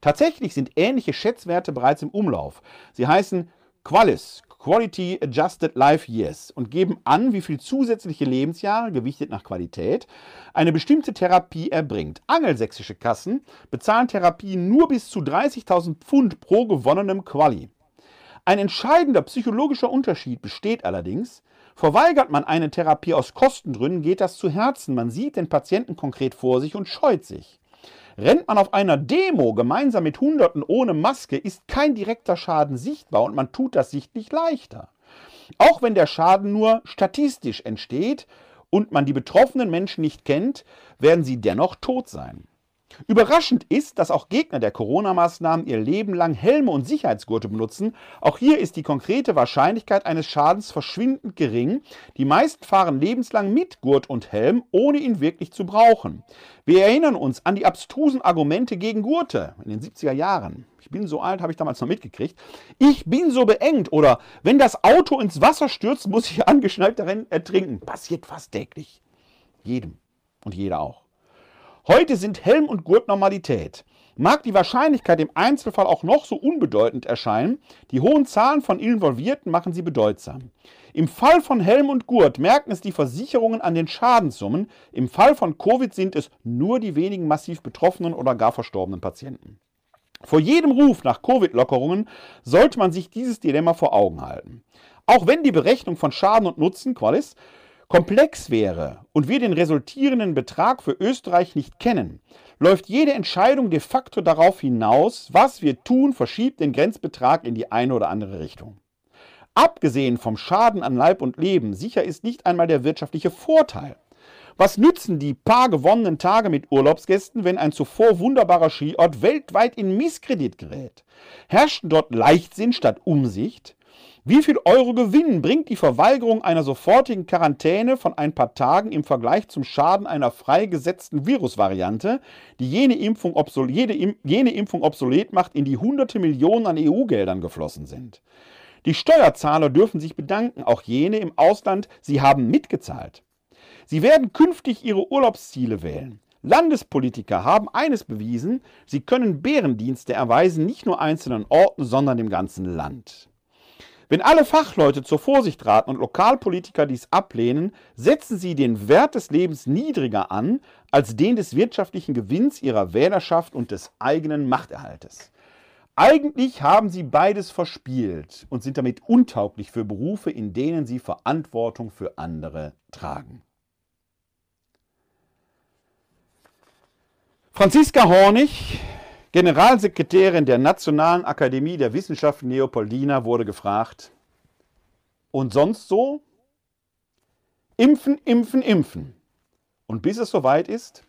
Tatsächlich sind ähnliche Schätzwerte bereits im Umlauf. Sie heißen Qualis, Quality Adjusted Life Years und geben an, wie viel zusätzliche Lebensjahre, gewichtet nach Qualität, eine bestimmte Therapie erbringt. Angelsächsische Kassen bezahlen Therapien nur bis zu 30.000 Pfund pro gewonnenem Quali. Ein entscheidender psychologischer Unterschied besteht allerdings, verweigert man eine Therapie aus Kostengründen, geht das zu Herzen. Man sieht den Patienten konkret vor sich und scheut sich. Rennt man auf einer Demo gemeinsam mit Hunderten ohne Maske, ist kein direkter Schaden sichtbar und man tut das sichtlich leichter. Auch wenn der Schaden nur statistisch entsteht und man die betroffenen Menschen nicht kennt, werden sie dennoch tot sein. Überraschend ist, dass auch Gegner der Corona-Maßnahmen ihr Leben lang Helme und Sicherheitsgurte benutzen. Auch hier ist die konkrete Wahrscheinlichkeit eines Schadens verschwindend gering. Die meisten fahren lebenslang mit Gurt und Helm, ohne ihn wirklich zu brauchen. Wir erinnern uns an die abstrusen Argumente gegen Gurte in den 70er Jahren. Ich bin so alt, habe ich damals noch mitgekriegt. Ich bin so beengt oder wenn das Auto ins Wasser stürzt, muss ich [LAUGHS] angeschnallt darin ertrinken. Passiert fast täglich. Jedem und jeder auch. Heute sind Helm und Gurt Normalität. Mag die Wahrscheinlichkeit im Einzelfall auch noch so unbedeutend erscheinen, die hohen Zahlen von Involvierten machen sie bedeutsam. Im Fall von Helm und Gurt merken es die Versicherungen an den Schadenssummen, im Fall von Covid sind es nur die wenigen massiv betroffenen oder gar verstorbenen Patienten. Vor jedem Ruf nach Covid-Lockerungen sollte man sich dieses Dilemma vor Augen halten. Auch wenn die Berechnung von Schaden und Nutzen, Qualis, komplex wäre und wir den resultierenden Betrag für Österreich nicht kennen, läuft jede Entscheidung de facto darauf hinaus, was wir tun, verschiebt den Grenzbetrag in die eine oder andere Richtung. Abgesehen vom Schaden an Leib und Leben, sicher ist nicht einmal der wirtschaftliche Vorteil. Was nützen die paar gewonnenen Tage mit Urlaubsgästen, wenn ein zuvor wunderbarer Skiort weltweit in Misskredit gerät? Herrschten dort Leichtsinn statt Umsicht? Wie viel Euro Gewinn bringt die Verweigerung einer sofortigen Quarantäne von ein paar Tagen im Vergleich zum Schaden einer freigesetzten Virusvariante, die jene Impfung, jede, jene Impfung obsolet macht, in die hunderte Millionen an EU-Geldern geflossen sind? Die Steuerzahler dürfen sich bedanken, auch jene im Ausland, sie haben mitgezahlt. Sie werden künftig ihre Urlaubsziele wählen. Landespolitiker haben eines bewiesen, sie können Bärendienste erweisen, nicht nur einzelnen Orten, sondern dem ganzen Land. Wenn alle Fachleute zur Vorsicht raten und Lokalpolitiker dies ablehnen, setzen sie den Wert des Lebens niedriger an als den des wirtschaftlichen Gewinns ihrer Wählerschaft und des eigenen Machterhaltes. Eigentlich haben sie beides verspielt und sind damit untauglich für Berufe, in denen sie Verantwortung für andere tragen. Franziska Hornig Generalsekretärin der Nationalen Akademie der Wissenschaften Leopoldina wurde gefragt, und sonst so? Impfen, impfen, impfen. Und bis es soweit ist,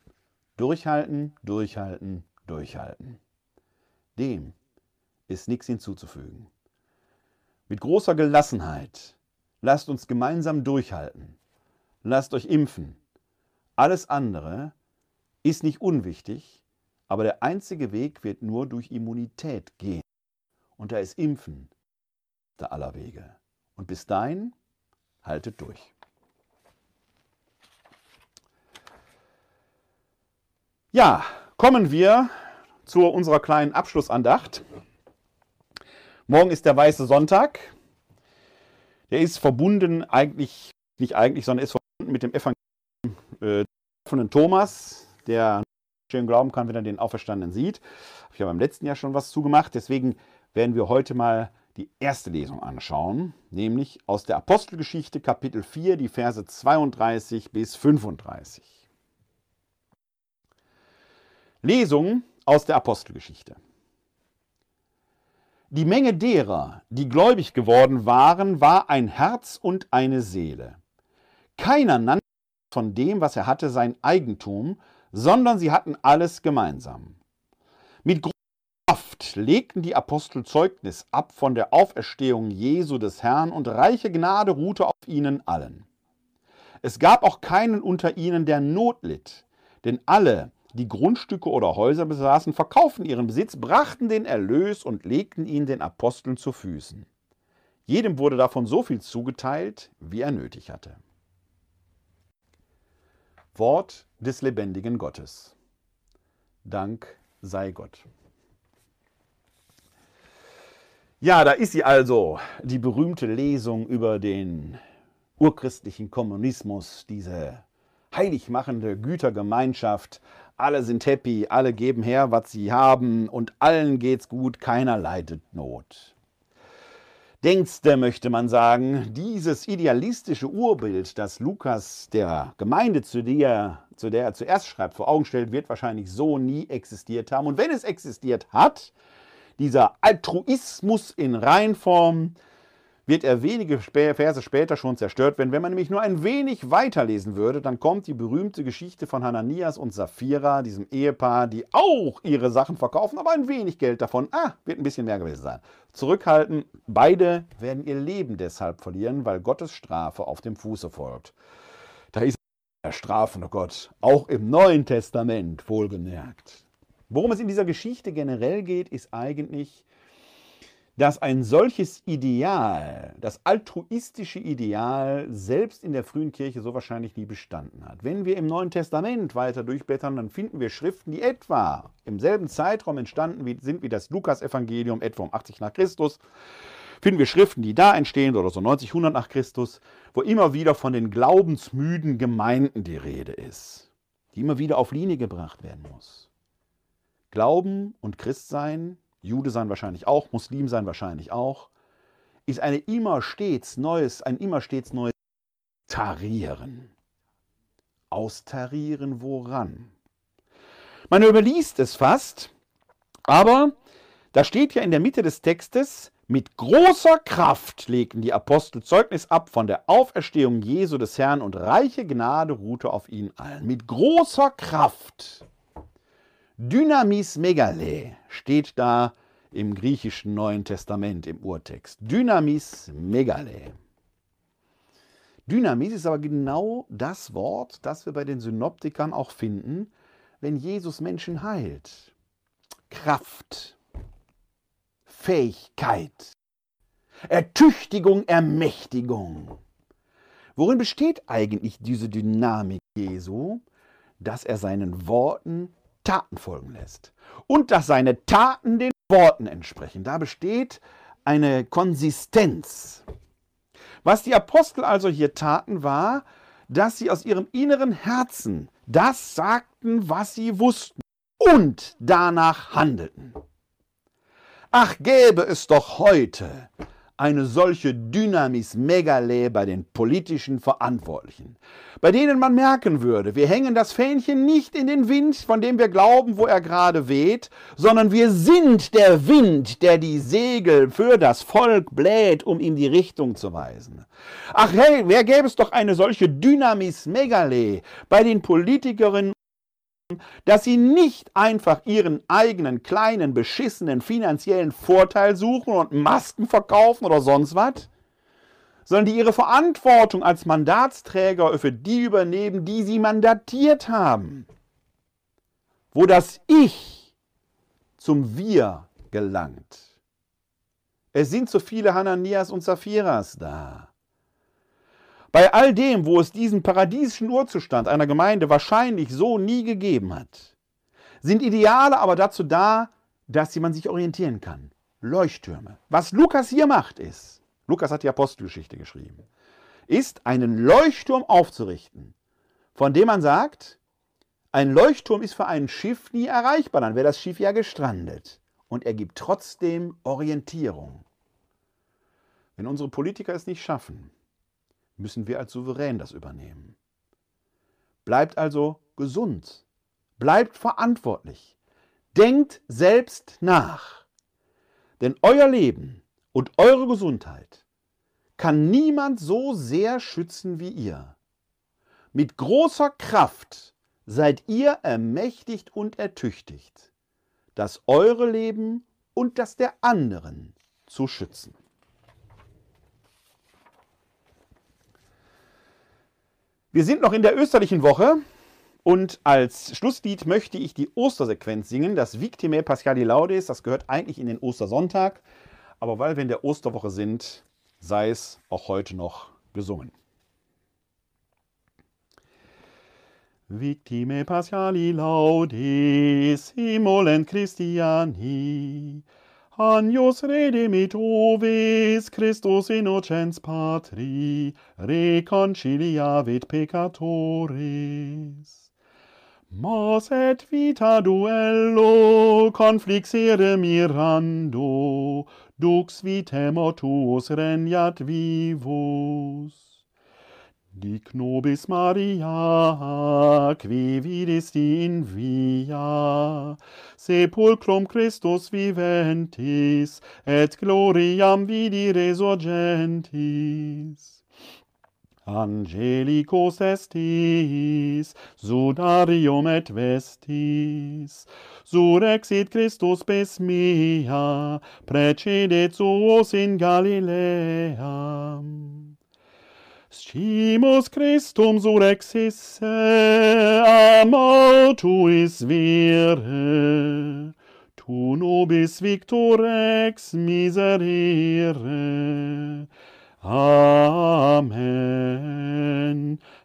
durchhalten, durchhalten, durchhalten. Dem ist nichts hinzuzufügen. Mit großer Gelassenheit lasst uns gemeinsam durchhalten. Lasst euch impfen. Alles andere ist nicht unwichtig, aber der einzige Weg wird nur durch Immunität gehen. Und da ist Impfen der aller Wege. Und bis dahin, haltet durch. Ja, kommen wir zu unserer kleinen Abschlussandacht. Morgen ist der Weiße Sonntag. Der ist verbunden eigentlich, nicht eigentlich, sondern ist verbunden mit dem Evangelium äh, von Thomas, der schön glauben kann, wenn er den Auferstandenen sieht. Habe ich ja beim letzten Jahr schon was zugemacht. Deswegen werden wir heute mal die erste Lesung anschauen, nämlich aus der Apostelgeschichte Kapitel 4, die Verse 32 bis 35. Lesung aus der Apostelgeschichte. Die Menge derer, die gläubig geworden waren, war ein Herz und eine Seele. Keiner nannte von dem, was er hatte, sein Eigentum, sondern sie hatten alles gemeinsam. Mit großer Kraft legten die Apostel Zeugnis ab von der Auferstehung Jesu des Herrn und reiche Gnade ruhte auf ihnen allen. Es gab auch keinen unter ihnen, der Not litt, denn alle, die Grundstücke oder Häuser besaßen, verkauften ihren Besitz, brachten den Erlös und legten ihn den Aposteln zu Füßen. Jedem wurde davon so viel zugeteilt, wie er nötig hatte. Wort des lebendigen Gottes. Dank sei Gott. Ja, da ist sie also, die berühmte Lesung über den urchristlichen Kommunismus, diese heiligmachende Gütergemeinschaft. Alle sind happy, alle geben her, was sie haben und allen geht's gut, keiner leidet Not. Denkste, möchte man sagen, dieses idealistische Urbild, das Lukas der Gemeinde, zu der, zu der er zuerst schreibt, vor Augen stellt, wird wahrscheinlich so nie existiert haben. Und wenn es existiert hat, dieser Altruismus in Reinform, wird er wenige Verse später schon zerstört werden. Wenn man nämlich nur ein wenig weiterlesen würde, dann kommt die berühmte Geschichte von Hananias und Sapphira, diesem Ehepaar, die auch ihre Sachen verkaufen, aber ein wenig Geld davon, ah, wird ein bisschen mehr gewesen sein. Zurückhalten, beide werden ihr Leben deshalb verlieren, weil Gottes Strafe auf dem Fuße folgt. Da ist der strafende Gott, auch im Neuen Testament wohlgemerkt. Worum es in dieser Geschichte generell geht, ist eigentlich, dass ein solches Ideal, das altruistische Ideal, selbst in der frühen Kirche so wahrscheinlich nie bestanden hat. Wenn wir im Neuen Testament weiter durchblättern, dann finden wir Schriften, die etwa im selben Zeitraum entstanden sind wie das Lukas-Evangelium, etwa um 80 nach Christus. Finden wir Schriften, die da entstehen, oder so 90, 100 nach Christus, wo immer wieder von den glaubensmüden Gemeinden die Rede ist, die immer wieder auf Linie gebracht werden muss. Glauben und Christsein Jude sein wahrscheinlich auch, Muslim sein wahrscheinlich auch, ist eine immer stets neues, ein immer stets neues Tarieren. Austarieren woran? Man überliest es fast, aber da steht ja in der Mitte des Textes, mit großer Kraft legten die Apostel Zeugnis ab von der Auferstehung Jesu des Herrn und reiche Gnade ruhte auf ihnen allen. Mit großer Kraft. Dynamis megale steht da im griechischen Neuen Testament im Urtext. Dynamis megale. Dynamis ist aber genau das Wort, das wir bei den Synoptikern auch finden, wenn Jesus Menschen heilt. Kraft, Fähigkeit, Ertüchtigung, Ermächtigung. Worin besteht eigentlich diese Dynamik Jesu? Dass er seinen Worten Taten folgen lässt. Und dass seine Taten den Worten entsprechen. Da besteht eine Konsistenz. Was die Apostel also hier taten, war, dass sie aus ihrem inneren Herzen das sagten, was sie wussten und danach handelten. Ach, gäbe es doch heute eine solche Dynamis Megale bei den politischen Verantwortlichen, bei denen man merken würde, wir hängen das Fähnchen nicht in den Wind, von dem wir glauben, wo er gerade weht, sondern wir sind der Wind, der die Segel für das Volk bläht, um ihm die Richtung zu weisen. Ach hey, wer gäbe es doch eine solche Dynamis Megale bei den Politikerinnen dass sie nicht einfach ihren eigenen kleinen, beschissenen finanziellen Vorteil suchen und Masken verkaufen oder sonst was, sondern die ihre Verantwortung als Mandatsträger für die übernehmen, die sie mandatiert haben. Wo das Ich zum Wir gelangt. Es sind so viele Hananias und Saphiras da. Bei all dem, wo es diesen paradiesischen Urzustand einer Gemeinde wahrscheinlich so nie gegeben hat, sind Ideale aber dazu da, dass man sich orientieren kann. Leuchttürme. Was Lukas hier macht, ist, Lukas hat die Apostelgeschichte geschrieben, ist einen Leuchtturm aufzurichten, von dem man sagt, ein Leuchtturm ist für ein Schiff nie erreichbar, dann wäre das Schiff ja gestrandet. Und er gibt trotzdem Orientierung. Wenn unsere Politiker es nicht schaffen, müssen wir als Souverän das übernehmen. Bleibt also gesund, bleibt verantwortlich, denkt selbst nach. Denn euer Leben und eure Gesundheit kann niemand so sehr schützen wie ihr. Mit großer Kraft seid ihr ermächtigt und ertüchtigt, das eure Leben und das der anderen zu schützen. Wir sind noch in der österlichen Woche und als Schlusslied möchte ich die Ostersequenz singen, das Victime Pascali Laudes. Das gehört eigentlich in den Ostersonntag, aber weil wir in der Osterwoche sind, sei es auch heute noch gesungen. Victime Pascali Laudes, Imolent Christiani, Agnus redimito vis Christus innocens patri, reconciliavit peccatoris. Mos et vita duello, conflixere mirando, dux vitemo tuus regnat vivus. Dic nobis Maria, qui vidis in via, sepulcrum Christus viventis, et gloriam vidi resurgentis. Angelicos estis, sudarium et vestis, surexit Christus pes mea, precedet suos in Galileam. Scimus Christum surexisse a mortuis vire, tu nobis victor ex miserere. Amen.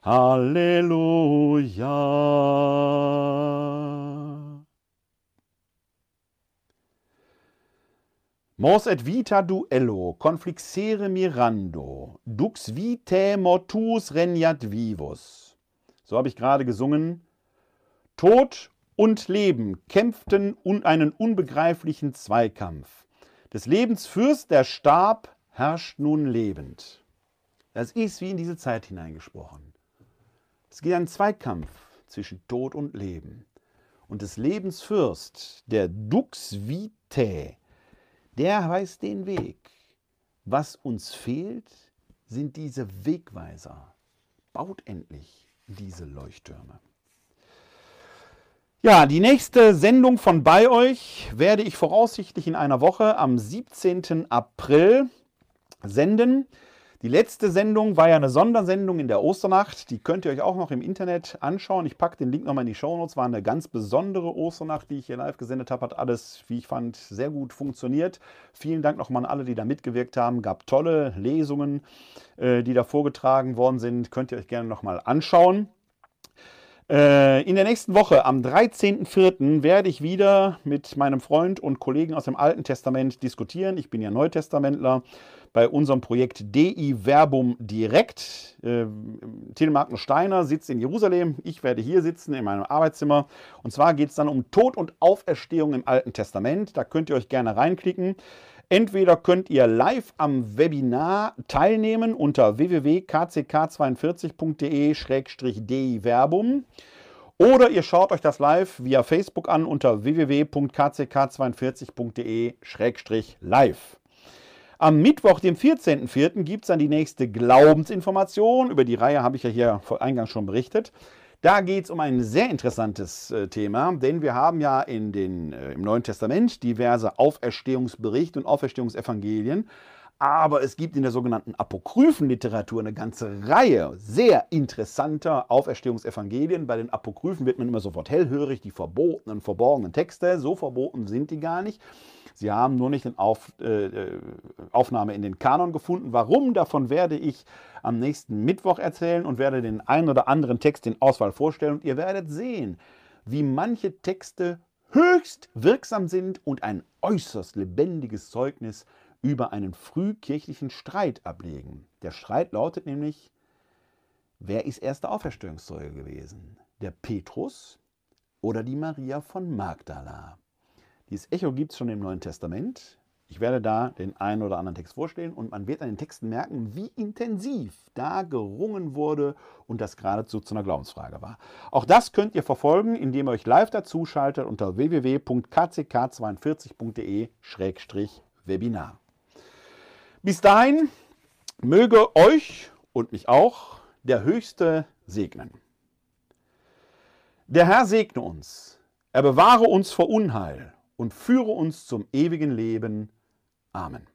Halleluja. Mors et vita duello, conflixere mirando, dux vitae mortus regnat vivus. So habe ich gerade gesungen. Tod und Leben kämpften un einen unbegreiflichen Zweikampf. Des Lebens Fürst, der starb, herrscht nun lebend. Das ist wie in diese Zeit hineingesprochen. Es geht ein Zweikampf zwischen Tod und Leben. Und des Lebens Fürst, der Dux Vitae, der weiß den Weg. Was uns fehlt, sind diese Wegweiser. Baut endlich diese Leuchttürme. Ja, die nächste Sendung von bei euch werde ich voraussichtlich in einer Woche am 17. April senden. Die letzte Sendung war ja eine Sondersendung in der Osternacht. Die könnt ihr euch auch noch im Internet anschauen. Ich packe den Link nochmal in die Show Notes. War eine ganz besondere Osternacht, die ich hier live gesendet habe. Hat alles, wie ich fand, sehr gut funktioniert. Vielen Dank nochmal an alle, die da mitgewirkt haben. Gab tolle Lesungen, äh, die da vorgetragen worden sind. Könnt ihr euch gerne nochmal anschauen. Äh, in der nächsten Woche, am 13.04., werde ich wieder mit meinem Freund und Kollegen aus dem Alten Testament diskutieren. Ich bin ja Neutestamentler bei unserem Projekt DI Verbum Direkt. Äh, Telemarken Steiner sitzt in Jerusalem, ich werde hier sitzen in meinem Arbeitszimmer. Und zwar geht es dann um Tod und Auferstehung im Alten Testament. Da könnt ihr euch gerne reinklicken. Entweder könnt ihr live am Webinar teilnehmen unter www.kck42.de-di Verbum. Oder ihr schaut euch das live via Facebook an unter www.kck42.de-live. Am Mittwoch, dem 14.04., gibt es dann die nächste Glaubensinformation. Über die Reihe habe ich ja hier vor eingangs schon berichtet. Da geht es um ein sehr interessantes äh, Thema, denn wir haben ja in den, äh, im Neuen Testament diverse Auferstehungsberichte und Auferstehungsevangelien. Aber es gibt in der sogenannten Apokryphenliteratur eine ganze Reihe sehr interessanter Auferstehungsevangelien. Bei den Apokryphen wird man immer sofort hellhörig, die verbotenen, verborgenen Texte. So verboten sind die gar nicht. Sie haben nur nicht eine Auf, äh, äh, Aufnahme in den Kanon gefunden. Warum? Davon werde ich am nächsten Mittwoch erzählen und werde den einen oder anderen Text in Auswahl vorstellen. Und ihr werdet sehen, wie manche Texte höchst wirksam sind und ein äußerst lebendiges Zeugnis über einen frühkirchlichen Streit ablegen. Der Streit lautet nämlich, wer ist erster Auferstehungszeuge gewesen? Der Petrus oder die Maria von Magdala? Dieses Echo gibt es schon im Neuen Testament. Ich werde da den einen oder anderen Text vorstellen und man wird an den Texten merken, wie intensiv da gerungen wurde und das geradezu zu einer Glaubensfrage war. Auch das könnt ihr verfolgen, indem ihr euch live dazuschaltet unter www.kck42.de-live. Webinar. Bis dahin möge euch und mich auch der Höchste segnen. Der Herr segne uns, er bewahre uns vor Unheil und führe uns zum ewigen Leben. Amen.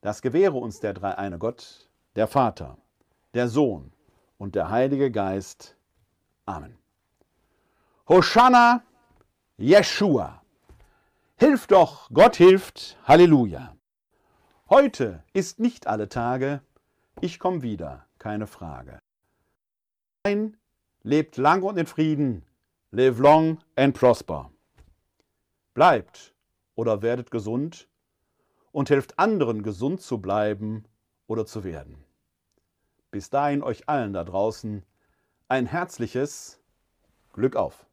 Das gewähre uns der dreieine Gott, der Vater, der Sohn und der Heilige Geist. Amen. Hosanna, Jeshua. Hilf doch, Gott hilft, Halleluja. Heute ist nicht alle Tage, ich komm wieder, keine Frage. Ein lebt lang und in Frieden, live long and prosper. Bleibt oder werdet gesund und helft anderen gesund zu bleiben oder zu werden. Bis dahin euch allen da draußen ein herzliches Glück auf.